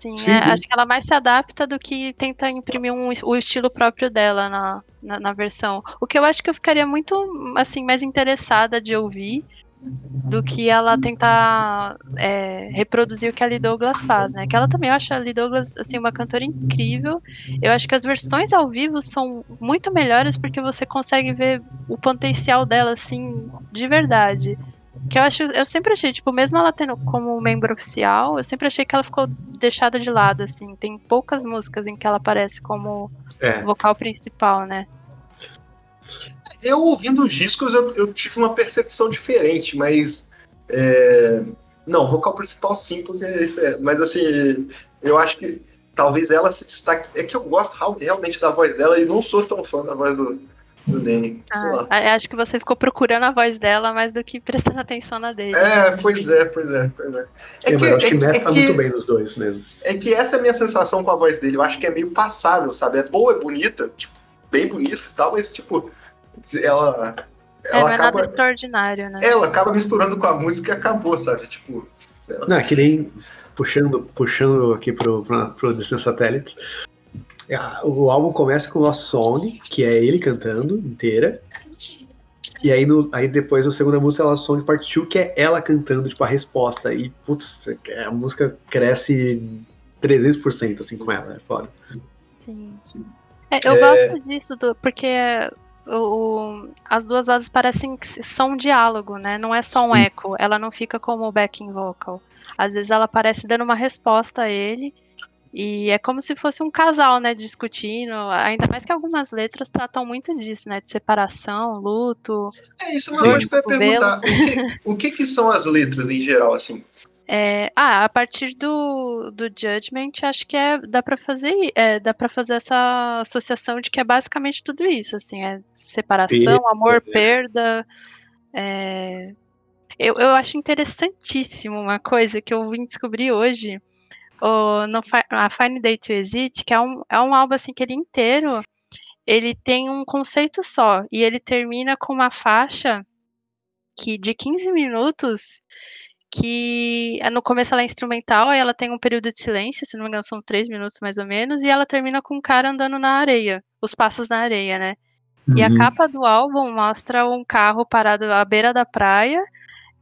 Sim, sim, é, acho que ela mais se adapta do que tenta imprimir um, o estilo próprio dela na, na, na, versão. O que eu acho que eu ficaria muito assim mais interessada de ouvir do que ela tentar é, reproduzir o que a Lee Douglas faz, né? Que ela também eu acho a Lee Douglas assim uma cantora incrível. Eu acho que as versões ao vivo são muito melhores porque você consegue ver o potencial dela assim de verdade. Que eu acho, eu sempre achei, tipo, mesmo ela tendo como membro oficial, eu sempre achei que ela ficou deixada de lado, assim. Tem poucas músicas em que ela aparece como é. vocal principal, né?
Eu ouvindo os discos, eu, eu tive uma percepção diferente, mas. É... Não, vocal principal sim, porque isso é. Mas assim, eu acho que talvez ela se destaque. É que eu gosto realmente da voz dela e não sou tão fã da voz do, do Danny.
Ah, acho que você ficou procurando a voz dela mais do que prestando atenção na dele.
É, pois é, pois é, pois é.
É, é que, eu acho é, que mescla é que, muito bem nos dois mesmo.
É que essa é a minha sensação com a voz dele. Eu acho que é meio passável, sabe? É boa, é bonita, tipo, bem bonita e tal, mas tipo, ela.
É, ela é, acaba, nada extraordinário, né?
Ela acaba misturando com a música e acabou, sabe? Tipo.
Não, é que nem puxando, puxando aqui pro, pro, pro Distance Satélites o álbum começa com Lost Song, que é ele cantando inteira. E aí, no, aí depois a segunda música é Lost Song Part 2, que é ela cantando, tipo, a resposta. E, putz, a música cresce 300% assim com ela, é foda.
Sim. É, eu é... gosto disso, porque o, as duas vozes parecem que são um diálogo, né? Não é só um Sim. eco, ela não fica como backing vocal. Às vezes ela parece dando uma resposta a ele e é como se fosse um casal, né, discutindo, ainda mais que algumas letras tratam muito disso, né, de separação, luto.
É isso, uma coisa que eu ia perguntar. O que, o que, que são as letras em geral, assim?
É, ah, a partir do, do Judgment, acho que é, dá para fazer, é, dá para fazer essa associação de que é basicamente tudo isso, assim, é separação, amor, perda. É, eu, eu acho interessantíssimo uma coisa que eu vim descobrir hoje o, no, a Fine Day to Exit, que é um, é um álbum assim que ele inteiro ele tem um conceito só e ele termina com uma faixa que de 15 minutos que no começo ela é instrumental, aí ela tem um período de silêncio, se não me engano são três minutos mais ou menos, e ela termina com um cara andando na areia, os passos na areia, né? Uhum. E a uhum. capa do álbum mostra um carro parado à beira da praia,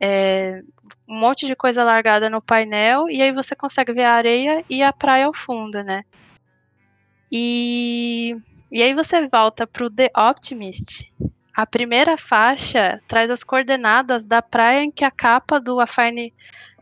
é, um monte de coisa largada no painel e aí você consegue ver a areia e a praia ao fundo, né? E, e aí você volta para o The Optimist. A primeira faixa traz as coordenadas da praia em que a capa do A Fine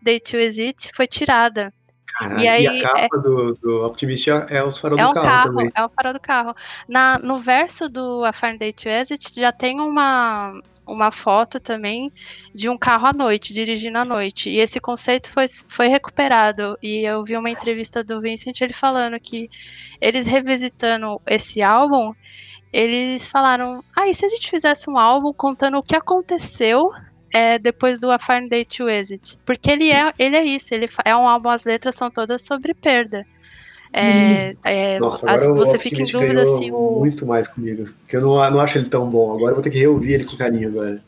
Day to Exit foi tirada.
Caralho, e, aí, e a capa é, do, do Optimist é o farol é do carro, carro, também.
É o farol do carro. Na, no verso do A Fine Day to Exit já tem uma, uma foto também de um carro à noite, dirigindo à noite. E esse conceito foi, foi recuperado. E eu vi uma entrevista do Vincent ele falando que eles revisitando esse álbum, eles falaram: ah, e se a gente fizesse um álbum contando o que aconteceu é, depois do A Fine Day to Exit? Porque ele é, ele é isso, ele é um álbum, as letras são todas sobre perda. É, é,
Nossa, as, você fica em dúvida se o. Muito mais comigo. Porque eu não, não acho ele tão bom. Agora eu vou ter que reouvir ele com carinho agora.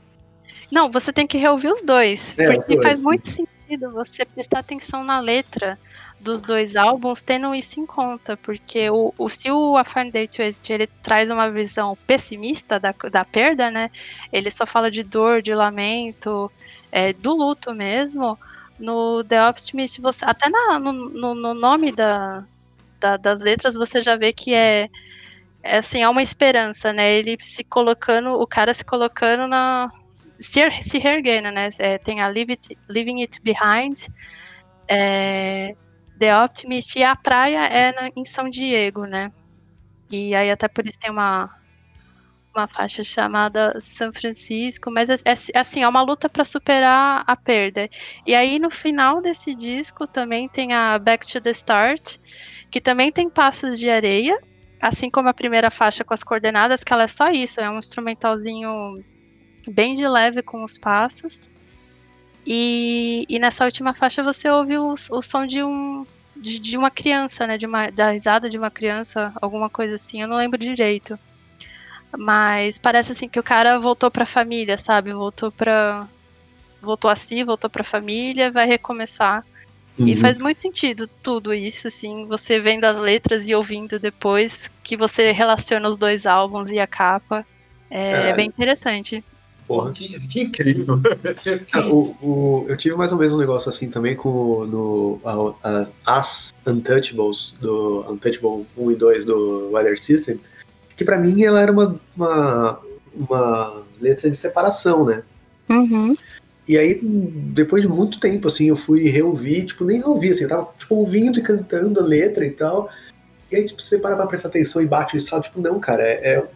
Não, você tem que reouvir os dois. É, porque dois, faz sim. muito sentido você prestar atenção na letra dos dois álbuns tendo isso em conta, porque o, o se o A Fine Day to Exit ele traz uma visão pessimista da, da perda, né? Ele só fala de dor, de lamento, é, do luto mesmo. No The Optimist, você até na, no, no, no nome da, da, das letras, você já vê que é, é assim, é uma esperança, né? Ele se colocando, o cara se colocando na. se, se reerguendo, né? É, tem a Leave It, Leaving It Behind, é, The Optimist e a praia é na, em São Diego, né? E aí até por isso tem uma, uma faixa chamada São Francisco, mas é, é assim, é uma luta para superar a perda. E aí no final desse disco também tem a Back to the Start, que também tem passos de areia, assim como a primeira faixa com as coordenadas, que ela é só isso, é um instrumentalzinho bem de leve com os passos. E, e nessa última faixa você ouve o, o som de um de, de, uma criança, né, de uma da risada de uma criança, alguma coisa assim, eu não lembro direito. Mas parece assim que o cara voltou para a família, sabe? Voltou para voltou a si, voltou para a família, vai recomeçar. Uhum. E faz muito sentido tudo isso, assim, você vendo as letras e ouvindo depois, que você relaciona os dois álbuns e a capa. É, é bem interessante.
Porra, que, que incrível.
o, o, eu tive mais ou menos um negócio assim também com no, a, a, As Untouchables, do Untouchable 1 e 2 do Weather System, que para mim ela era uma, uma, uma letra de separação, né?
Uhum.
E aí, depois de muito tempo, assim, eu fui reouvir, tipo, nem reouvir, assim, eu tava, tipo, ouvindo e cantando a letra e tal. E aí, tipo, você para pra prestar atenção e bate e fala, tipo, não, cara, é, é,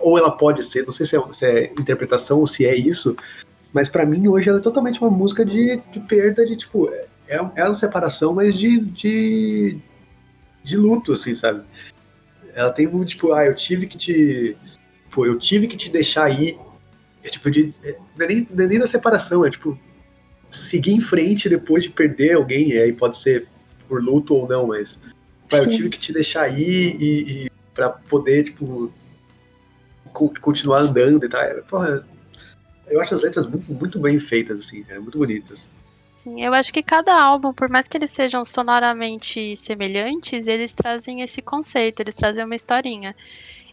Ou ela pode ser, não sei se é, se é interpretação ou se é isso, mas para mim hoje ela é totalmente uma música de, de perda, de, tipo, é, é uma separação, mas de, de, de luto, assim, sabe? Ela tem um, tipo, ah, eu tive que te. Pô, eu tive que te deixar aí é tipo de. É, não, é nem, não é nem da separação, é tipo. Seguir em frente depois de perder alguém, e aí pode ser por luto ou não, mas. eu tive que te deixar aí e, e pra poder, tipo. Continuar andando e tal. É, porra, eu acho as letras muito, muito bem feitas, assim, é muito bonitas.
Sim, eu acho que cada álbum, por mais que eles sejam sonoramente semelhantes, eles trazem esse conceito, eles trazem uma historinha.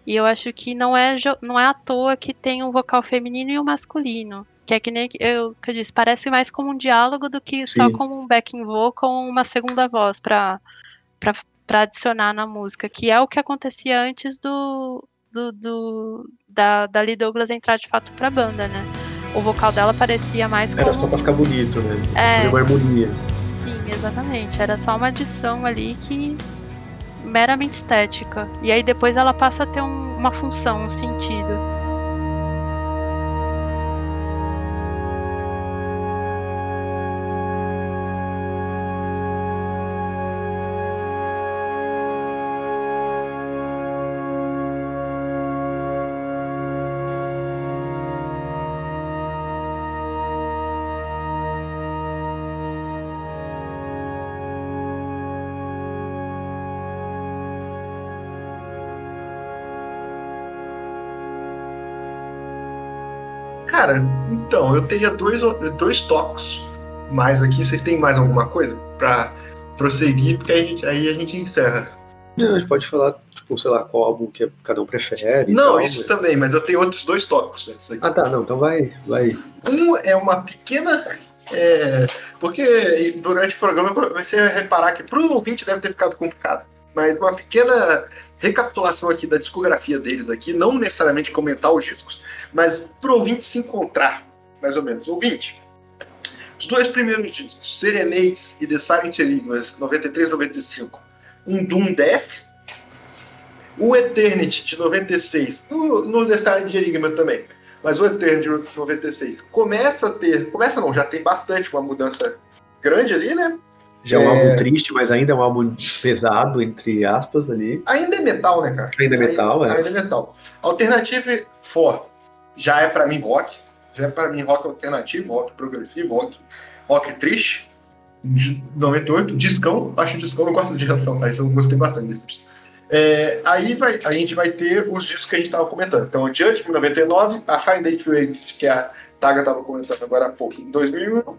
E eu acho que não é, não é à toa que tem um vocal feminino e um masculino. Que é que nem eu, que eu disse, parece mais como um diálogo do que Sim. só como um backing vocal ou uma segunda voz para adicionar na música, que é o que acontecia antes do, do, do da, da Lee Douglas entrar de fato pra banda, né? o vocal dela parecia mais
Era só pra ficar bonito, né? É, fazer uma harmonia.
Sim, exatamente. Era só uma adição ali que. meramente estética. E aí depois ela passa a ter um, uma função, um sentido.
Então, eu teria dois, dois tópicos mais aqui. Vocês têm mais alguma coisa para prosseguir? Porque aí a, gente, aí a gente encerra.
Não, a gente pode falar, tipo, sei lá, qual álbum que cada um prefere.
Não, tal, isso mas... também, mas eu tenho outros dois tópicos.
Ah, tá, não, então vai, vai.
Um é uma pequena. É, porque durante o programa comecei a reparar que pro ouvinte deve ter ficado complicado. Mas uma pequena recapitulação aqui da discografia deles aqui, não necessariamente comentar os discos, mas pro ouvinte se encontrar, mais ou menos. Ouvinte, os dois primeiros discos, Serenades e The Silent Enigmas, 93 95, um Doom Death, o Eternity de 96, no, no The Silent Enigma também, mas o Eternity de 96 começa a ter, começa não, já tem bastante uma mudança grande ali, né?
Já é um álbum é. triste, mas ainda é um álbum pesado, entre aspas, ali.
Ainda é metal, né, cara?
Ainda é metal,
ainda,
é.
Ainda é metal. Alternative 4 já é para mim rock. Já é para mim rock alternativo, rock progressivo, rock, rock triste. 98, discão. Acho discão, eu gosto de reação, tá? Isso eu gostei bastante desse disco. É, aí vai, a gente vai ter os discos que a gente estava comentando. Então, Judge, 99, a Fine Day que a Taga estava comentando agora há pouco, em 2001,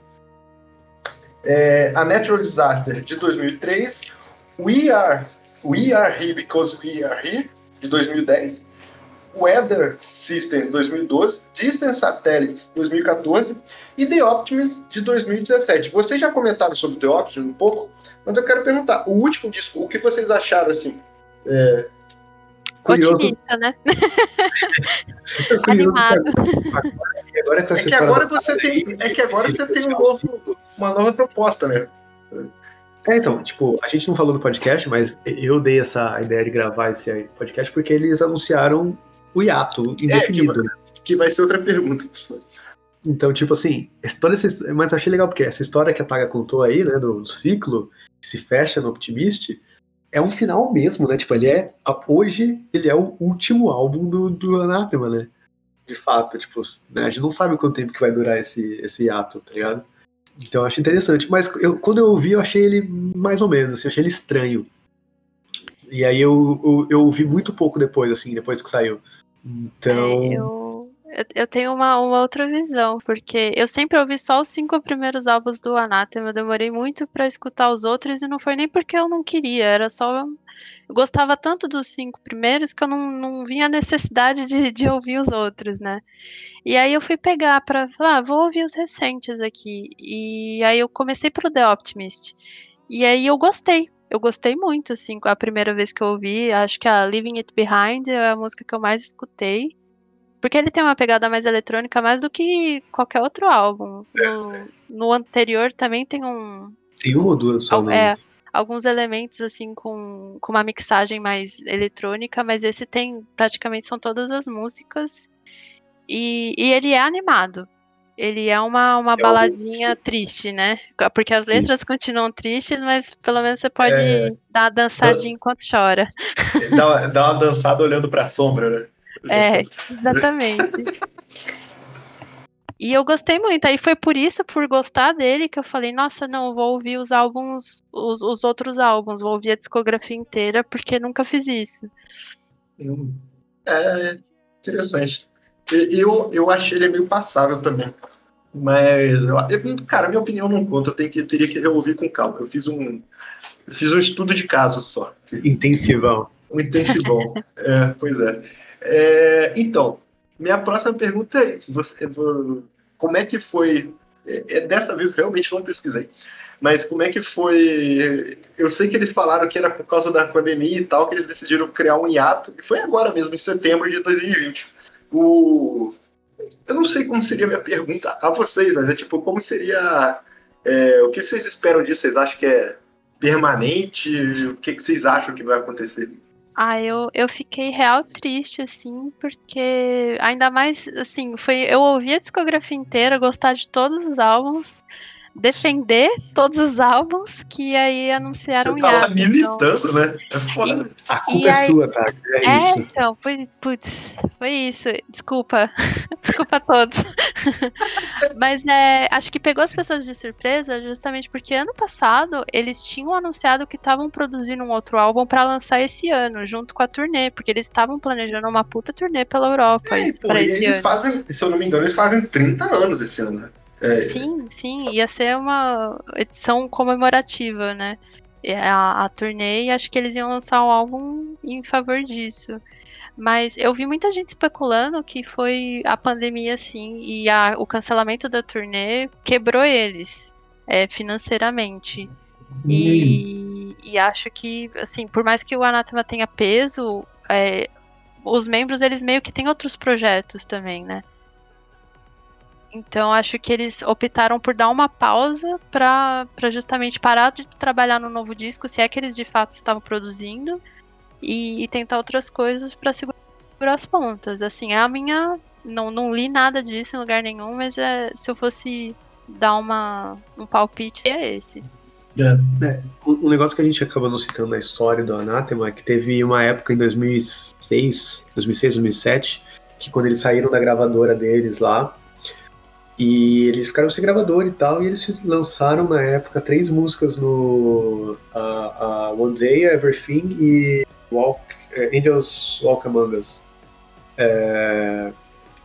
é, a Natural Disaster de 2003, We Are, We Are Here Because We Are Here de 2010, Weather Systems 2012, Distance Satellites 2014 e The Optimist de 2017. Vocês já comentaram sobre The Optimist um pouco, mas eu quero perguntar, o último disco, o que vocês acharam assim? É,
curioso. Otimista, né?
Animado. Agora com essa é que agora você tem, é que agora você tem um novo, uma nova proposta, né?
É, então, tipo, a gente não falou no podcast, mas eu dei essa ideia de gravar esse podcast porque eles anunciaram o hiato indefinido. É, que,
vai, que vai ser outra pergunta,
Então, tipo assim, toda essa, mas achei legal porque essa história que a Taga contou aí, né, do ciclo, que se fecha no Optimist, é um final mesmo, né? Tipo, ele é. Hoje ele é o último álbum do, do Anathema, né? De fato, tipo, né? a gente não sabe quanto tempo que vai durar esse, esse ato, tá ligado? Então eu acho interessante. Mas eu, quando eu ouvi, eu achei ele mais ou menos, assim, eu achei ele estranho. E aí eu, eu, eu ouvi muito pouco depois, assim, depois que saiu. Então.
É, eu eu, tenho uma, uma, outra visão, porque eu sempre ouvi só os cinco primeiros álbuns do Anathema, eu demorei muito para escutar os outros e não foi nem porque eu não queria, era só. Eu gostava tanto dos cinco primeiros que eu não, não vinha a necessidade de, de ouvir os outros, né? E aí eu fui pegar para falar, ah, vou ouvir os recentes aqui. E aí eu comecei pro The Optimist. E aí eu gostei. Eu gostei muito, assim, a primeira vez que eu ouvi. Acho que a Leaving It Behind é a música que eu mais escutei. Porque ele tem uma pegada mais eletrônica mais do que qualquer outro álbum. No, no anterior também tem um.
Tem uma ou duas só,
É, alguns elementos assim com, com uma mixagem mais eletrônica, mas esse tem praticamente são todas as músicas. E, e ele é animado. Ele é uma, uma é baladinha triste, né? Porque as letras Sim. continuam tristes, mas pelo menos você pode é... dar uma dançadinha enquanto chora.
Dá, dá uma dançada olhando pra sombra, né?
É, exatamente. E eu gostei muito. Aí foi por isso, por gostar dele, que eu falei, nossa, não, vou ouvir os álbuns, os, os outros álbuns, vou ouvir a discografia inteira, porque nunca fiz isso.
É interessante. Eu, eu achei ele meio passável também. Mas, eu, cara, minha opinião não conta, eu tenho que, teria que reouvir com calma. Eu fiz um, eu fiz um estudo de caso só.
Intensivão.
Um intensivão, é, pois é. é. Então, minha próxima pergunta é isso. Você, como é que foi... É, é, dessa vez realmente não pesquisei. Mas como é que foi? Eu sei que eles falaram que era por causa da pandemia e tal, que eles decidiram criar um hiato, e foi agora mesmo, em setembro de 2020. O... Eu não sei como seria a minha pergunta a vocês, mas é tipo, como seria. É, o que vocês esperam disso? Vocês acham que é permanente? O que, que vocês acham que vai acontecer?
Ah, eu, eu fiquei real triste, assim, porque ainda mais, assim, foi eu ouvi a discografia inteira, gostar de todos os álbuns, defender todos os álbuns que aí anunciaram
Você tá lá militando, então... né? É
foda. A culpa é sua, tá? É,
é
isso.
então, putz, putz, foi isso. Desculpa. Desculpa a todos. Mas é, acho que pegou as pessoas de surpresa justamente porque ano passado eles tinham anunciado que estavam produzindo um outro álbum para lançar esse ano, junto com a turnê, porque eles estavam planejando uma puta turnê pela Europa.
É, pô, eles ano. fazem, se eu não me engano, eles fazem 30 anos esse ano, né?
É. Sim, sim, ia ser uma edição comemorativa, né? A, a turnê e acho que eles iam lançar um álbum em favor disso. Mas eu vi muita gente especulando que foi a pandemia, sim, e a, o cancelamento da turnê quebrou eles é, financeiramente. E, e, acho que, assim, por mais que o Anatema tenha peso, é, os membros, eles meio que têm outros projetos também, né? Então acho que eles optaram por dar uma pausa para justamente parar de trabalhar no novo disco, se é que eles de fato estavam produzindo, e, e tentar outras coisas para segurar as pontas. Assim, é a minha. Não, não li nada disso em lugar nenhum, mas é, se eu fosse dar uma, um palpite, é esse.
É. É, um negócio que a gente acaba não citando na história do Anathema é que teve uma época em 2006, 2006, 2007, que quando eles saíram da gravadora deles lá, e eles ficaram sem gravador e tal, e eles lançaram na época três músicas no uh, uh, One Day, Everything e Walk, uh, Angels Walk Among Us. É,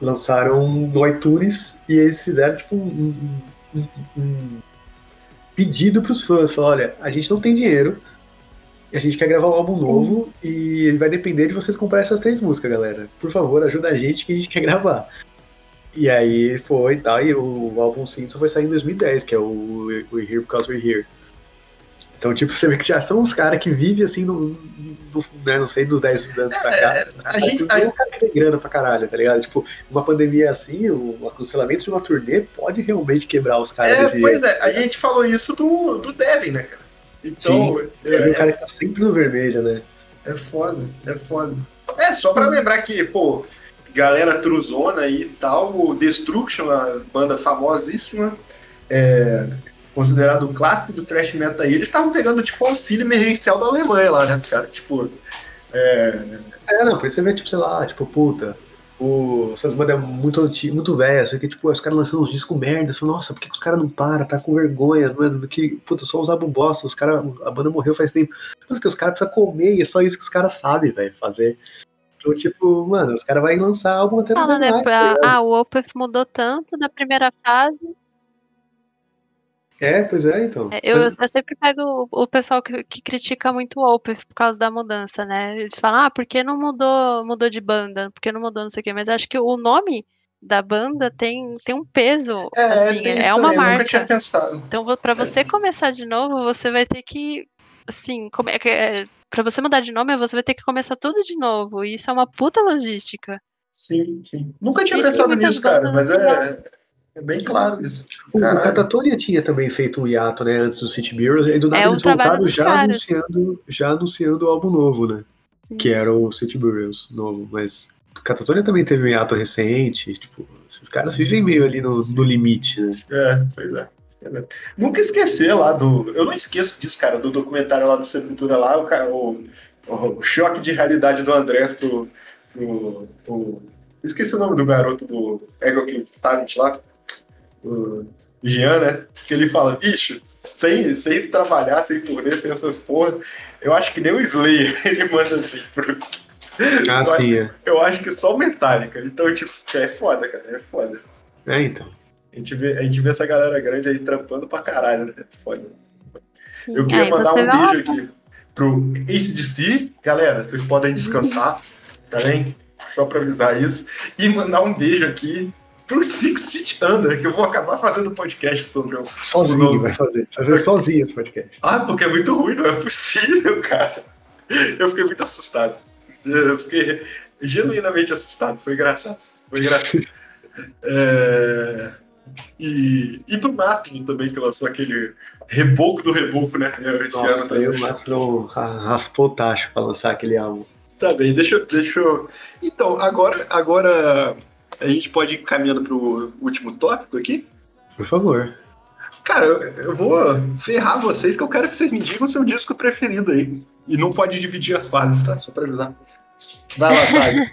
lançaram no iTunes e eles fizeram tipo um, um, um, um pedido para os fãs, falaram, olha, a gente não tem dinheiro, a gente quer gravar um álbum novo e vai depender de vocês comprar essas três músicas, galera. Por favor, ajuda a gente que a gente quer gravar. E aí foi e tal, e o álbum Simpson foi sair em 2010, que é o We're Here Because We're Here. Então, tipo, você vê que já são uns caras que vivem assim, no, no, né, não sei, dos 10 anos pra cá. É, a gente, a... cara que tem grana pra caralho, tá ligado? Tipo, uma pandemia assim, o cancelamento de uma turnê pode realmente quebrar os caras.
É, pois é, a gente falou isso do, do Devin, né, cara?
Então, Sim, é, é um cara que tá sempre no vermelho, né?
É foda, é foda. É, só pra lembrar que, pô, galera truzona e tal, o Destruction, a banda famosíssima, é, considerado o clássico do thrash metal aí, eles estavam pegando tipo auxílio emergencial da Alemanha lá, né, cara? Tipo. É,
é não, por isso você vê, tipo, sei lá, tipo, puta, o, essas bandas muito antigas, muito velhas, que tipo, os caras lançando uns discos merda, fala, nossa, por que, que os caras não param, tá com vergonha, mano, que, puta, só usar bosta, os caras, a banda morreu faz tempo. Porque os caras precisam comer, e é só isso que os caras sabem, velho, fazer. Então, tipo, mano, os caras vão lançar álbum até
Fala, né? Pra, ah, o Opeth mudou tanto na primeira fase.
É, pois é, então. É,
eu, eu, sempre pego o, o pessoal que, que, critica muito o Opeth por causa da mudança, né? Eles falam, ah, por que não mudou, mudou de banda? Por que não mudou não sei o quê? Mas acho que o nome da banda tem, tem um peso, é, assim, é uma marca. Eu nunca
tinha pensado.
Então, para você é. começar de novo, você vai ter que, assim, como é que é, para você mudar de nome, você vai ter que começar tudo de novo. E isso é uma puta logística.
Sim, sim. Nunca tinha isso pensado nisso, cara, mas é, é bem claro isso.
O, o Catatonia tinha também feito um hiato, né, antes do City Bureaus, e do nada é eles voltaram já anunciando, já anunciando o álbum novo, né? Sim. Que era o City Bureaus novo, mas o Catatonia também teve um hiato recente, tipo, esses caras vivem meio ali no, no limite, né?
É, pois é. Nunca esquecer lá do. Eu não esqueço disso, cara, do documentário lá do Sepultura lá, o, o, o choque de realidade do Andrés pro, pro, pro, Esqueci o nome do garoto do Ego Talent lá. O Jean, né? Que ele fala, bicho, sem, sem trabalhar, sem turnê, sem essas porra, eu acho que nem o Slayer ele manda assim pro.
Ah, eu sim,
acho, é. Eu acho que só o Metallica. Então, tipo, é foda, cara, é foda.
É, então.
A gente, vê, a gente vê essa galera grande aí trampando pra caralho, né? Foda. Eu queria mandar um beijo aqui pro ACDC. Galera, vocês podem descansar, tá bem? Só pra avisar isso. E mandar um beijo aqui pro Six Feet Under, que eu vou acabar fazendo podcast sobre o.
Sozinho vai fazer. Vai fazer sozinho esse podcast.
Ah, porque é muito ruim, não é possível, cara. Eu fiquei muito assustado. Eu fiquei genuinamente assustado. Foi engraçado. Foi engraçado. É... E, e pro Mastro também, que lançou aquele reboco do reboco, né?
Esse Nossa, ano também. o Mastro raspou o tacho pra lançar aquele álbum.
Tá bem, deixa, deixa eu. Então, agora, agora a gente pode ir caminhando pro último tópico aqui?
Por favor.
Cara, eu, eu vou ferrar vocês que eu quero que vocês me digam o seu disco preferido aí. E não pode dividir as fases, tá? Só pra avisar. Vai lá, Thay.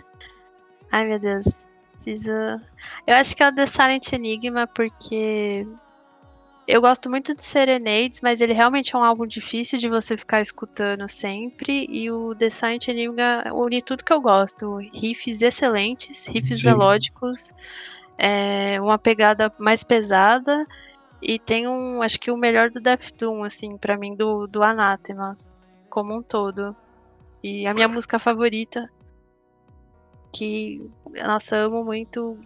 Ai, meu Deus. Precisa. Eu acho que é o The Silent Enigma, porque eu gosto muito de Serenades, mas ele realmente é um álbum difícil de você ficar escutando sempre. E o The Silent Enigma une tudo que eu gosto: riffs excelentes, riffs Sim. melódicos, é, uma pegada mais pesada. E tem um, acho que o melhor do Death Doom, assim, para mim, do, do Anathema, como um todo. E a minha música favorita que, nossa, amo muito,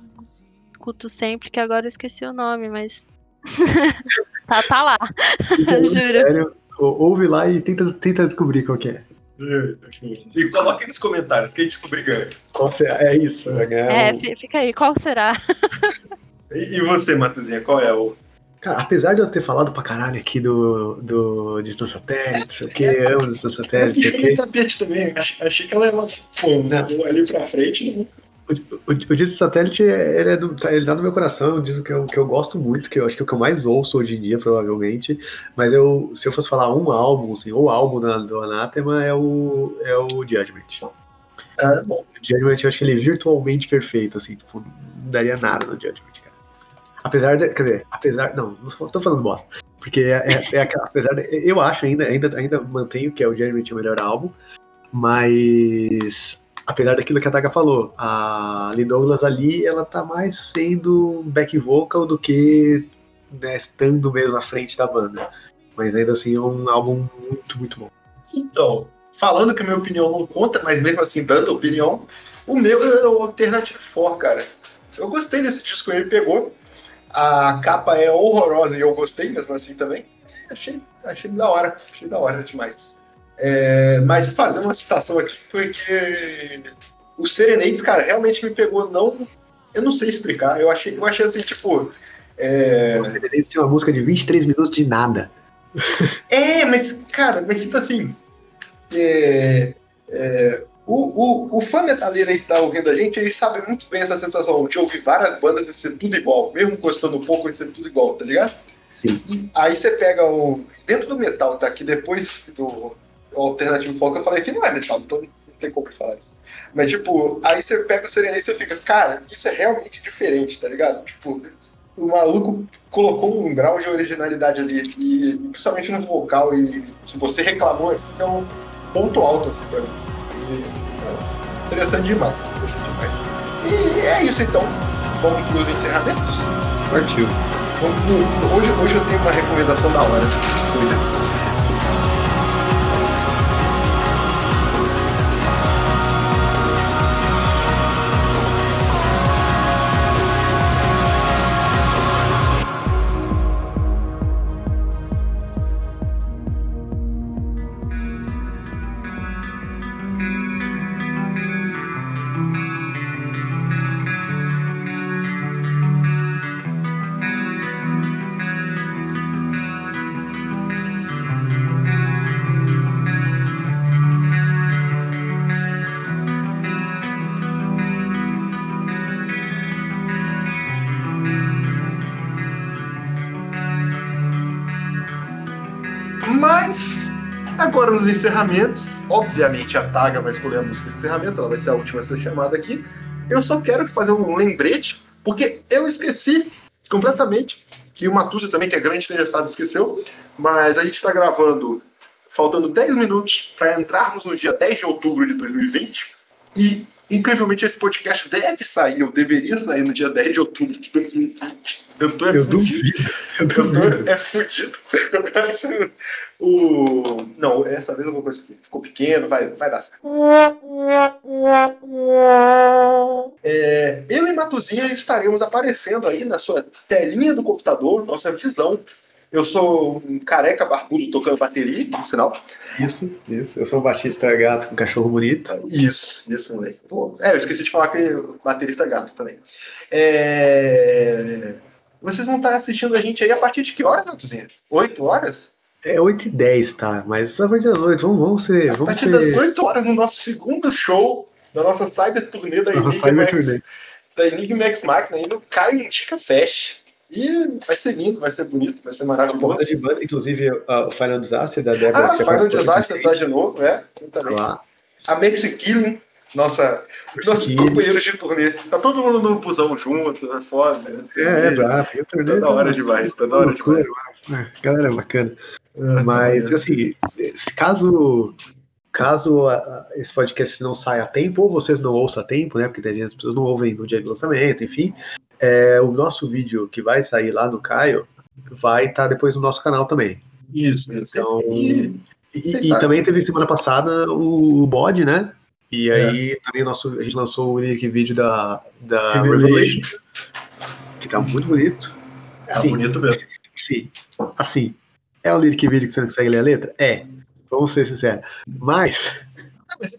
escuto sempre, que agora eu esqueci o nome, mas. tá, tá lá. Juro. Sério,
ouve lá e tenta, tenta descobrir qual que é.
E coloca aí nos comentários, quem descobrir ganha.
Qual será? É isso, ganhar.
É, um... fica aí, qual será?
e, e você, Matuzinha, qual é o
Cara, apesar de eu ter falado pra caralho aqui do, do Distância Satélite, sei o que, amo Distância Satélite, sei o que.
tapete também, achei que ela ia pô, ali pra frente. Né?
O, o, o Disco Satélite, ele, é do, tá, ele tá no meu coração, é um disco que eu, que eu gosto muito, que eu acho que é o que eu mais ouço hoje em dia, provavelmente. Mas eu, se eu fosse falar um álbum, assim, ou álbum na, do Anathema, é o, é o Judgment.
É, bom.
O Judgment, eu acho que ele é virtualmente perfeito, assim, tipo, não daria nada no Judgment. Apesar de. Quer dizer, apesar. Não, não tô falando bosta. Porque é, é, é. Apesar de, Eu acho ainda, ainda, ainda mantenho que é o Jeremy o melhor álbum. Mas. Apesar daquilo que a Taga falou, a Lee Douglas ali, ela tá mais sendo back vocal do que né, estando mesmo à frente da banda. Mas ainda assim é um álbum muito, muito bom.
Então, falando que a minha opinião não conta, mas mesmo assim dando opinião, o meu é o Alternative 4, cara. Eu gostei desse disco, ele pegou a capa é horrorosa e eu gostei mesmo assim também. Achei, achei da hora, achei da hora demais. É, mas fazer uma citação aqui porque o Serenades, cara, realmente me pegou não. Eu não sei explicar. Eu achei, eu achei assim, tipo. É...
O Serenades tem uma música de 23 minutos de nada.
É, mas, cara, mas tipo assim. É, é, o, o, o fã metaleiro aí que tá ouvindo a gente, ele sabe muito bem essa sensação de ouvir várias bandas e ser tudo igual, mesmo gostando um pouco e ser tudo igual, tá ligado?
Sim.
E aí você pega o. Dentro do metal, tá? Que depois do alternativo folk eu falei que não é metal, então não tem como falar isso. Mas, tipo, aí você pega o Serena e você fica, cara, isso é realmente diferente, tá ligado? Tipo, o maluco colocou um grau de originalidade ali, e, principalmente no vocal, e se você reclamou, isso é um ponto alto, assim, pra mim. E, interessante demais. Interessante demais. E é isso então. Vamos para os encerramentos?
Partiu.
Hoje, hoje eu tenho uma recomendação da hora. Cuida. Agora nos encerramentos, obviamente a Taga vai escolher a música de encerramento, ela vai ser a última a ser chamada aqui. Eu só quero fazer um lembrete, porque eu esqueci completamente, que o Matusa também, que é grande interessado, esqueceu, mas a gente está gravando faltando 10 minutos para entrarmos no dia 10 de outubro de 2020, e Incrivelmente, esse podcast deve sair, ou deveria sair no dia 10 de outubro de 2020. Eu tô é
Eu
fudido.
duvido. Eu
Eu tô é fudido. o... Não, essa vez eu vou conseguir. Ficou pequeno, vai, vai dar certo. É, eu e Matuzinha estaremos aparecendo aí na sua telinha do computador, nossa visão. Eu sou um careca barbudo tocando bateria, por sinal.
Isso, isso. Eu sou um baixista gato com cachorro bonito.
Isso, isso, moleque. Pô, é, eu esqueci de falar que baterista é gato também. É, Vocês vão estar assistindo a gente aí a partir de que horas, Matuzinha? 8 horas?
É 8 e 10, tá? Mas a partir da noite, vamos, vamos ser.
A
Vamos
partir das
ser.
8 horas no nosso segundo show da nossa cyber Turnê. da Enigma X Machina aí no Caio Indica Fest. E vai ser lindo, vai ser bonito, vai ser maravilhoso.
porrada de banda, inclusive a- o Final Disaster da Débora.
Ah,
já
Final Disaster tá
a
de novo, é. também.
Lá.
A Maxi Killing, nossa, nossos companheiros de turnê. Tá todo mundo no busão junto, é foda. né?
É, exato. E o turnê
Tá da hora demais, tá da hora demais.
É, Galera, bacana.
É,
Mas, assim, caso, caso a- a- esse podcast não saia a tempo, ou vocês não ouçam a tempo, né? Porque tem gente, as pessoas não ouvem no dia de lançamento, enfim. É, o nosso vídeo que vai sair lá no Caio vai estar depois no nosso canal também.
Isso, isso.
Então,
E-
E, e também teve semana passada o, o bode, né? E
É.
aí também nosso, a gente lançou o lyric vídeo da, da
Revelation.
Revelation, que tá muito bonito.
É
Assim,
bonito mesmo.
Sim. Assim, é um lyric vídeo que você não consegue ler a letra? É. Vamos ser sinceros. Mas.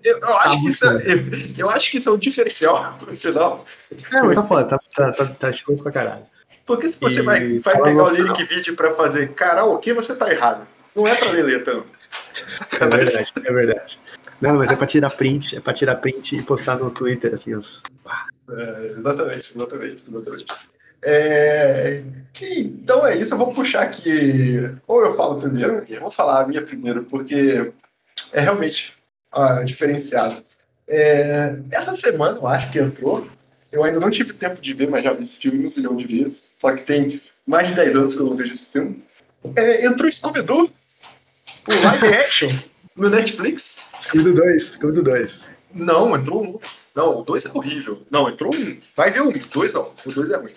Eu, eu acho que
muito
isso é, eu, eu acho que isso é um diferencial, sinal.
É, mas tá foda, tá, tá, tá, tá pra caralho.
Porque se você
E
vai, vai pegar o lyric vídeo pra fazer karaokê, você tá errado. Não é pra ler letra.
É verdade, é verdade. Não, mas é pra tirar print, é pra tirar print e postar no Twitter, assim, os.
É, exatamente, exatamente, exatamente. É, então é isso, eu vou puxar aqui. Ou eu falo primeiro, eu vou falar a minha primeiro, porque é realmente ah, diferenciado. É, essa semana, eu acho que entrou. Eu ainda não tive tempo de ver, mas já vi esse filme um zilhão de vezes. Só que tem mais de 10 anos que eu não vejo esse filme. É, entrou Scooby-Doo, o live action, no Netflix.
Scooby 2, Scooby 2.
Não, entrou um. Não, o 2 é horrível. Não, entrou um. Vai ver um. Dois não. O 2 é ruim.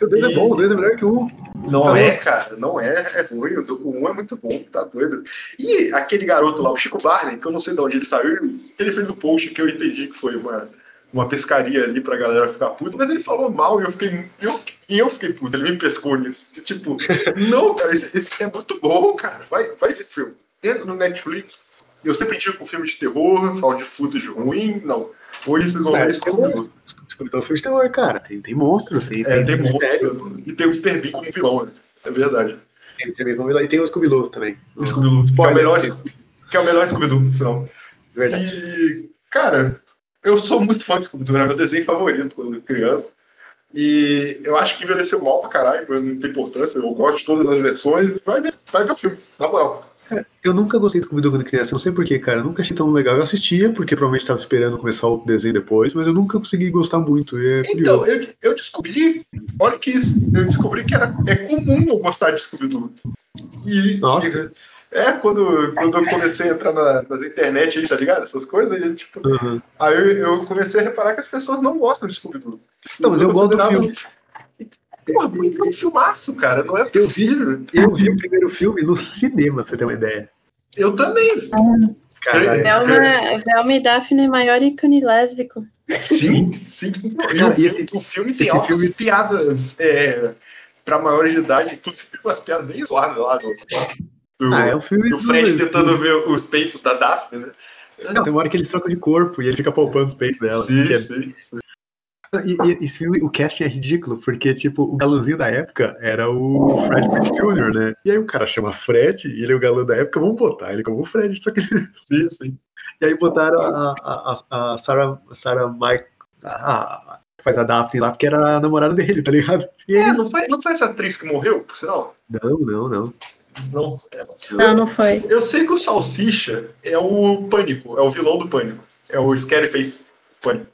O 2 é
E-
bom, o 2 é melhor que o 1.
Não
Então-
é, cara. Não é. É ruim. O do- o 1 é muito bom. Tá doido. E aquele garoto lá, o Chico Barney, que eu não sei de onde ele saiu, ele fez um post que eu entendi que foi uma, uma pescaria ali pra galera ficar puta, mas ele falou mal e eu fiquei. Eu, e eu fiquei puto. Ele me pescou nisso. Tipo, não, cara, esse, esse é muito bom, cara. Vai, vai ver esse filme. Entra no Netflix. Eu sempre indico um filme de terror, fala de footage ruim. Não. Hoje vocês vão ver
isso é
Scooby-Doo.
Scooby 2 é um filme de terror, cara. Tem, tem monstro, tem,
É, tem
mistério.
monstro. E tem o Mr. Bean como vilão, né? É verdade.
Tem, tem, tem, e tem o Scooby-Doo também.
Scooby-Doo. Que é o melhor, que é o melhor Scooby-Doo, sinal.
Verdade.
E, cara, eu sou muito fã de Scooby-Doo, era meu desenho favorito quando criança. E eu acho que envelheceu mal pra caralho, mas não tem importância. Eu gosto de todas as versões. Vai ver, vai ver o filme, na moral.
Eu nunca gostei de Scooby-Doo quando criança, não sei porquê, cara. Eu nunca achei tão legal. Eu assistia, porque provavelmente estava esperando começar o desenho depois, mas eu nunca consegui gostar muito. É
Então, eu, eu descobri, olha que isso, eu descobri que era, é comum eu gostar de Scooby-Doo. E,
Nossa.
e- é, quando, quando eu comecei a entrar na- nas internet aí, tá ligado? Essas coisas, e, tipo,
Uhum.
Aí eu, eu comecei a reparar que as pessoas não gostam de Scooby-Doo.
Não, mas eu gosto do
considerava- Porra, porque é um filmaço, cara. Não é
Eu vi.
possível.
Eu vi o primeiro filme no cinema, pra você ter uma ideia.
Eu também.
Caralho.
Velma, Velma e Daphne, maior ícone lésbico.
Sim, sim.
Cara,
E o,
esse-
o filme tem
esse
altas
filme-
piadas é, pra maiores de idade, inclusive umas piadas bem zoadas lá do, do,
Ah, é um filme
do Fred tentando ver os peitos da Daphne, né?
Não, tem uma hora que eles trocam de corpo e ele fica palpando os peitos dela.
Sim,
que é-
sim, sim.
E, e esse filme, o casting é ridículo, porque, tipo, o galãozinho da época era o Fred Prinze Jr., né? E aí o cara chama Fred, e ele é o galã da época, vamos botar ele como Fred, só que
sim, sim.
E aí botaram a, a, a, Sarah, Sarah Mike, a, a- que faz a Daphne lá, porque era a namorada dele, tá ligado? E
É, não, foi, não foi essa atriz que morreu, por sinal?
não, não, não.
Não. É,
Não, não foi.
Eu sei que o Salsicha é o Pânico, é o vilão do Pânico. É o Scary Face Pânico.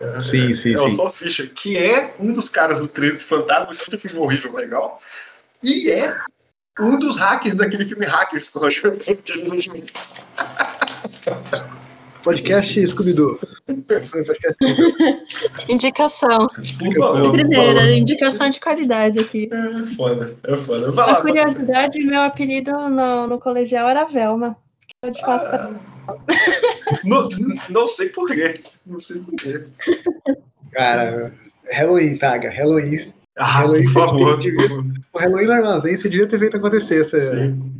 É,
Sim, sim,
é
sim.
o Salsicha, que é um dos caras do 13 Fantasma, que filme horrível, legal. E é um dos hackers daquele filme Hackers, que eu acho que
Podcast Scooby-Doo.
Indicação.
Favor,
Primeira, indicação de qualidade aqui.
É foda, é foda. Vai
A
lá.
curiosidade, meu apelido no, no colegial era Velma. Eu, de fato,
Ah, não, não sei porquê. Não sei porquê.
Cara, Halloween, Taga. Halloween.
Ah,
Halloween,
por favor.
você devia- O Halloween no armazém, você devia ter feito acontecer. Essa...
Sim.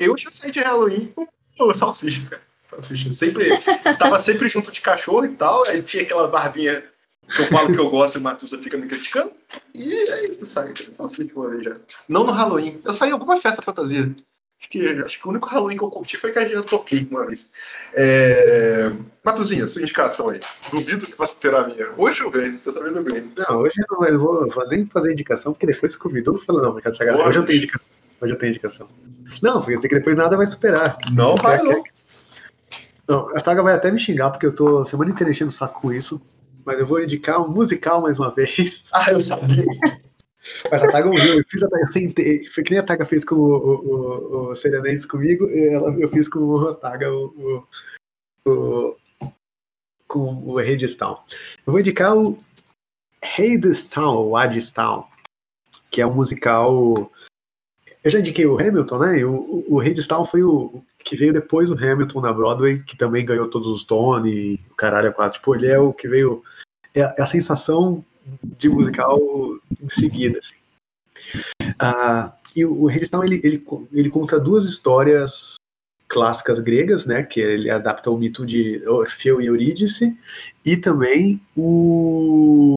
Eu já saí de Halloween com salsicha, cara. Salsicha. Sempre, tava sempre junto de cachorro e tal. Aí tinha aquela barbinha que eu falo que eu gosto e o Matusa fica me criticando. E é isso, sabe? Salsicha uma vez já. Não no Halloween. Eu saí em alguma festa fantasia. Acho que, acho que o único Halloween que eu curti foi que a gente toquei uma vez. É... Matuzinha, sua indicação aí. Duvido que você terá a minha. Hoje eu ganho, dessa vez eu ganho.
Não, hoje eu não eu vou, vou nem fazer indicação, porque depois Scooby-Doo fala, não, cara, essa galera, hoje eu tenho indicação. Hoje eu tenho indicação. Não, porque sei que depois nada vai superar.
Não vai, não.
Não, a Taga vai até me xingar, porque eu tô semana inteira enchendo o saco com isso. Mas eu vou indicar um musical mais uma vez.
Ah, eu sabia.
Mas a Taga ouviu, eu fiz a eu sentei. Foi que nem a Taga fez com o, o, o, o Serenense comigo, ela, eu fiz com o Taga o, o, o, com o Hadestown. Eu vou indicar o Hadestown, ou Hadestown, que é um musical. Eu já indiquei o Hamilton, né? O, o, o foi o o que veio depois do Hamilton na Broadway, que também ganhou todos os Tony, o caralho, a quatro. Tipo, ele é o que veio. É a, é a sensação de musical em seguida, assim. Ah, e o, Hadestown, ele, ele, ele conta duas histórias clássicas gregas, né? Que ele adapta o mito de Orfeu e Eurídice, e também o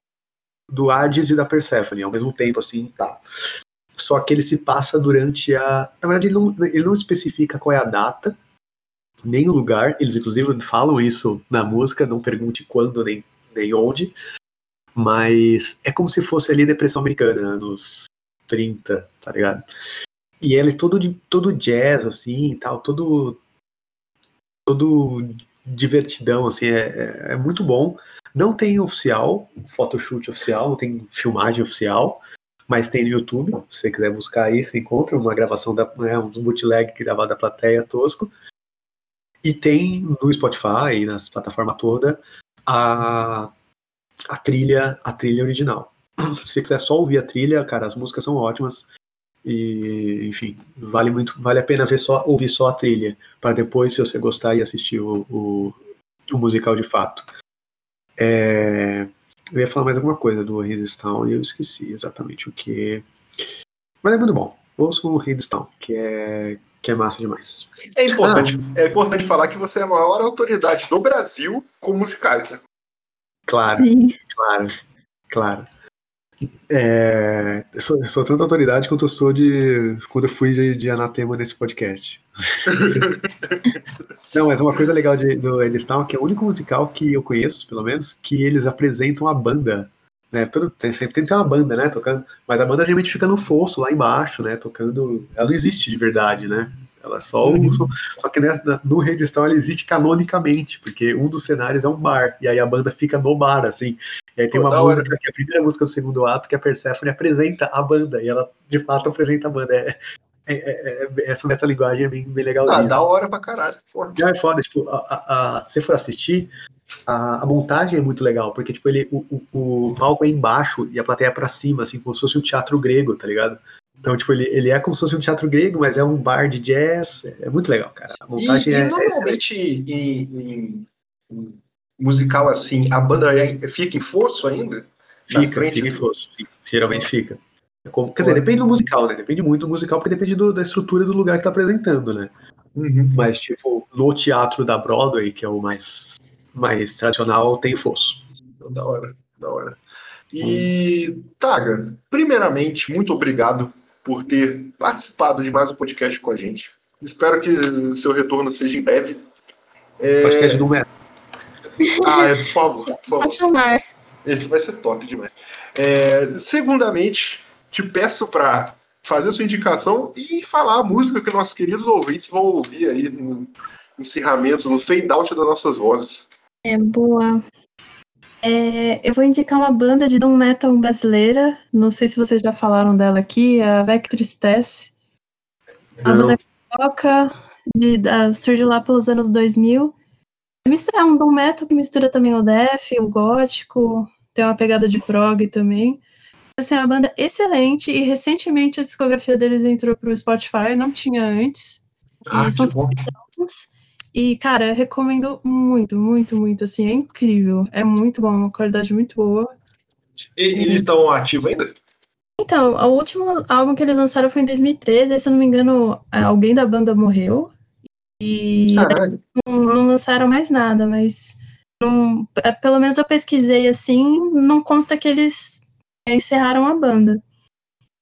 do Hades e da Perséfone, ao mesmo tempo, assim, tá. Só que ele se passa durante a. Na verdade, ele não, ele não especifica qual é a data, nem o lugar. Eles, inclusive, falam isso na música, não pergunte quando nem, nem onde. Mas é como se fosse ali Depressão Americana, anos 30, tá ligado? E ele é todo, todo jazz, assim, tal, todo. todo divertidão, assim, é, é, é muito bom. Não tem oficial, photoshoot oficial, não tem filmagem oficial, mas tem no YouTube. Se você quiser buscar aí, você encontra uma gravação da né, um bootleg gravado da plateia tosco. E tem no Spotify e nas plataformas todas a, a trilha, a trilha original. Se você quiser só ouvir a trilha, cara, as músicas são ótimas. E, enfim, vale muito, vale a pena ver só, ouvir só a trilha, para depois, se você gostar, e assistir o, o, o musical de fato. É, eu ia falar mais alguma coisa do Hidstown e eu esqueci exatamente o que. Mas é muito bom. Ouçam o Hidstown, que é, que é massa demais.
É importante, é importante falar que você é a maior autoridade do Brasil com musicais, né?
Claro,
Sim.
claro, claro. É, eu sou, eu sou tanta autoridade quanto eu sou de quando eu fui de, de anatema nesse podcast. Não, mas uma coisa legal de, do Edistown que é o único musical que eu conheço, pelo menos, que eles apresentam a banda. Né? Todo, tem, sempre tem que ter uma banda, né? Tocando, mas a banda geralmente fica no fosso, lá embaixo, né? Tocando. Ela não existe de verdade, né? Ela é só o. Só, só que né, no Redstone ela existe canonicamente, porque um dos cenários é um bar, e aí a banda fica no bar, assim. E aí tem
Pô,
uma música, que é a primeira música do segundo ato, que a Persephone apresenta a banda, e ela de fato apresenta a banda. É, é- é- é- essa metalinguagem é bem, bem
Ah,
legalzinha.
da hora pra caralho.
Já é foda, tipo, a, a- a- se você for assistir, a, a montagem é muito legal, porque, tipo, ele, o, o, o palco é embaixo e a plateia é pra cima, assim, como se fosse um teatro grego, tá ligado? Então, tipo, ele, ele é como se fosse um teatro grego, mas é um bar de jazz, é muito legal, cara. A
E,
montagem
e
é, é excelente.
normalmente em, em- em musical assim, a banda é- fica em fosso ainda?
Fica,
frente
fica em fosso, fica, geralmente fica. É como- quer dizer, depende do musical, né? Depende muito do musical, porque depende do- da estrutura do lugar que tá apresentando, né?
Uhum.
Mas, tipo, no teatro da Broadway, que é o mais, mais tradicional, tem fosso.
Da hora, da hora. E, Taga, primeiramente, muito obrigado por ter participado de mais um podcast com a gente. Espero que o seu retorno seja em breve. É...
Podcast do Metro.
Ah, é, por favor, por favor.
chamar.
Esse vai ser top demais. É, segundamente, te peço para fazer a sua indicação e falar a música que nossos queridos ouvintes vão ouvir aí no encerramento, no fade out das nossas vozes.
É boa. É, eu vou indicar uma banda de doom metal brasileira. Não sei se vocês já falaram dela aqui, a Vec Tristesse. A banda toca, de, da- surgiu lá pelos anos 2000.
Mistura, é um Doom Metal que mistura também o Def, o gótico, tem uma pegada de prog também. Assim, é uma banda excelente e recentemente a discografia deles entrou pro Spotify, não tinha antes.
Ah,
são
bom.
álbuns. E, cara, eu recomendo muito, muito, muito, assim, é incrível. É muito bom, uma qualidade muito boa.
E, eles estão ativos ainda?
Então, o último álbum que eles lançaram foi em 2013, aí, se eu não me engano, alguém da banda morreu. E não, não lançaram mais nada, mas não- é, pelo menos eu pesquisei assim, não consta que eles encerraram a banda.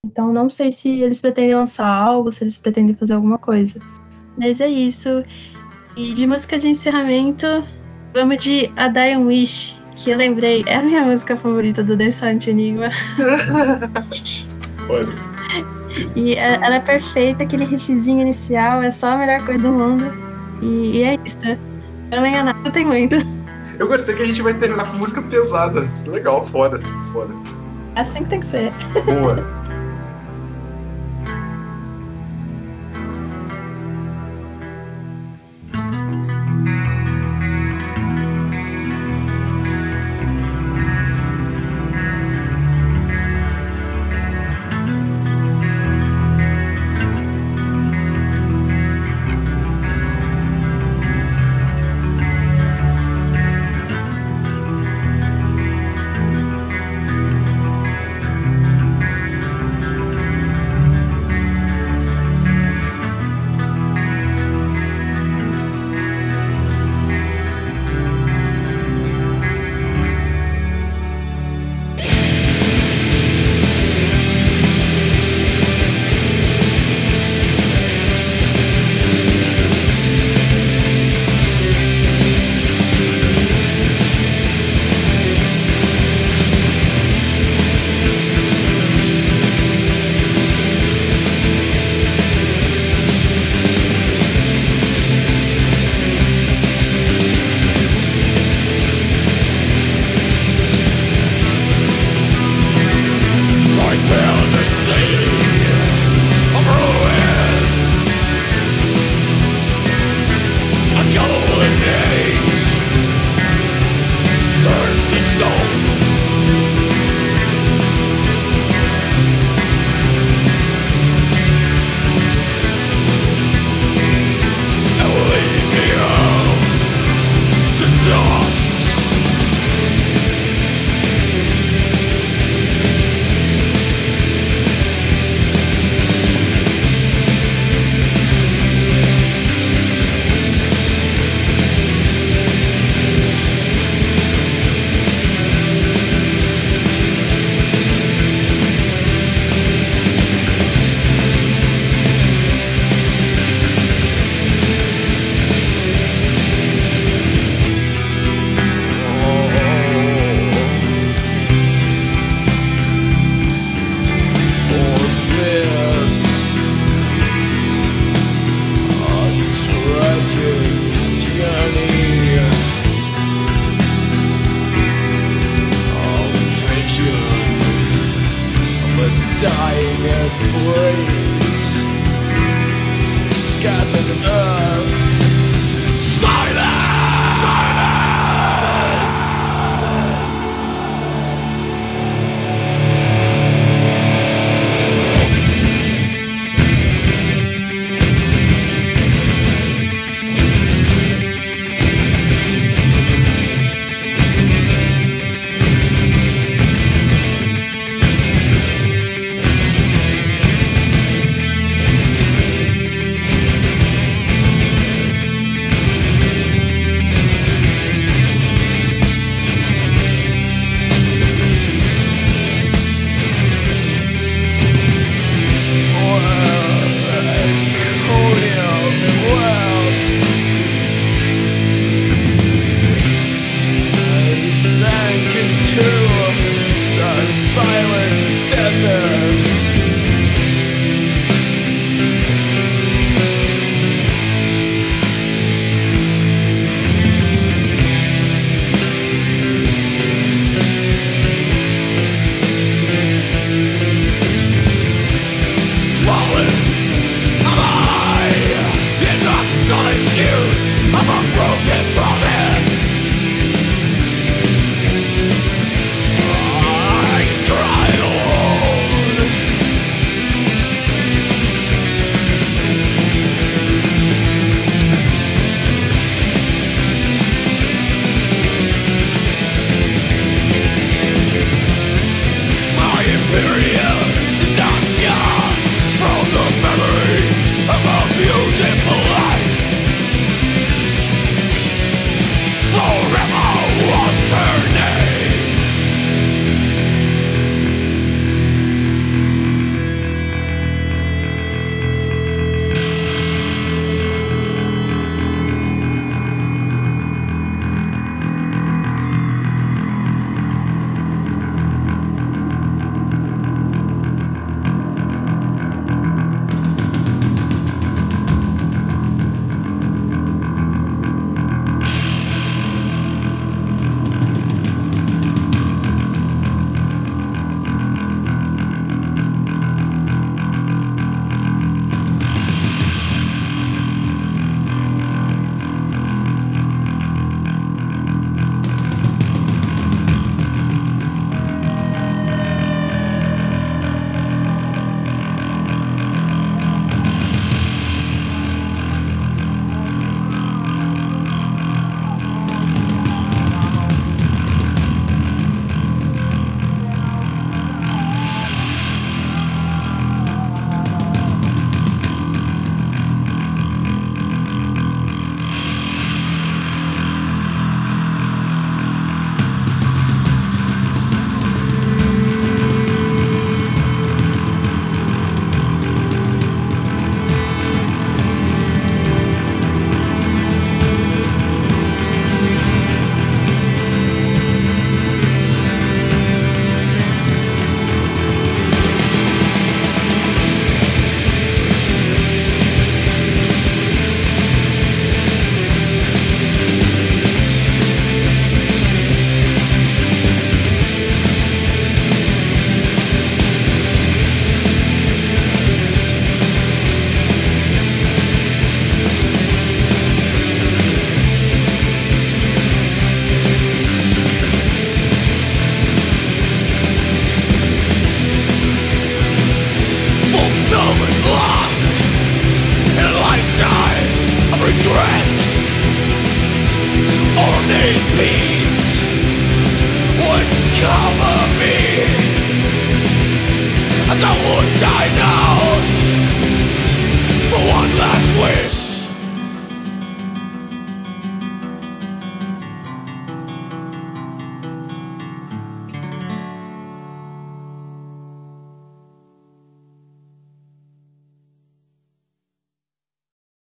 Então não sei se eles pretendem lançar algo, se eles pretendem fazer alguma coisa. Mas é isso. E de música de encerramento, vamos de A Dying Wish, que eu lembrei, é a minha música favorita do The Silent Enigma.
Olha.
E é- ela é perfeita, aquele riffzinho inicial é só a melhor coisa do mundo. E, e é isso. Amém a nada, tem muito.
Eu gostei que a gente vai terminar com música pesada. Legal, foda, foda.
É assim que tem que ser.
Boa.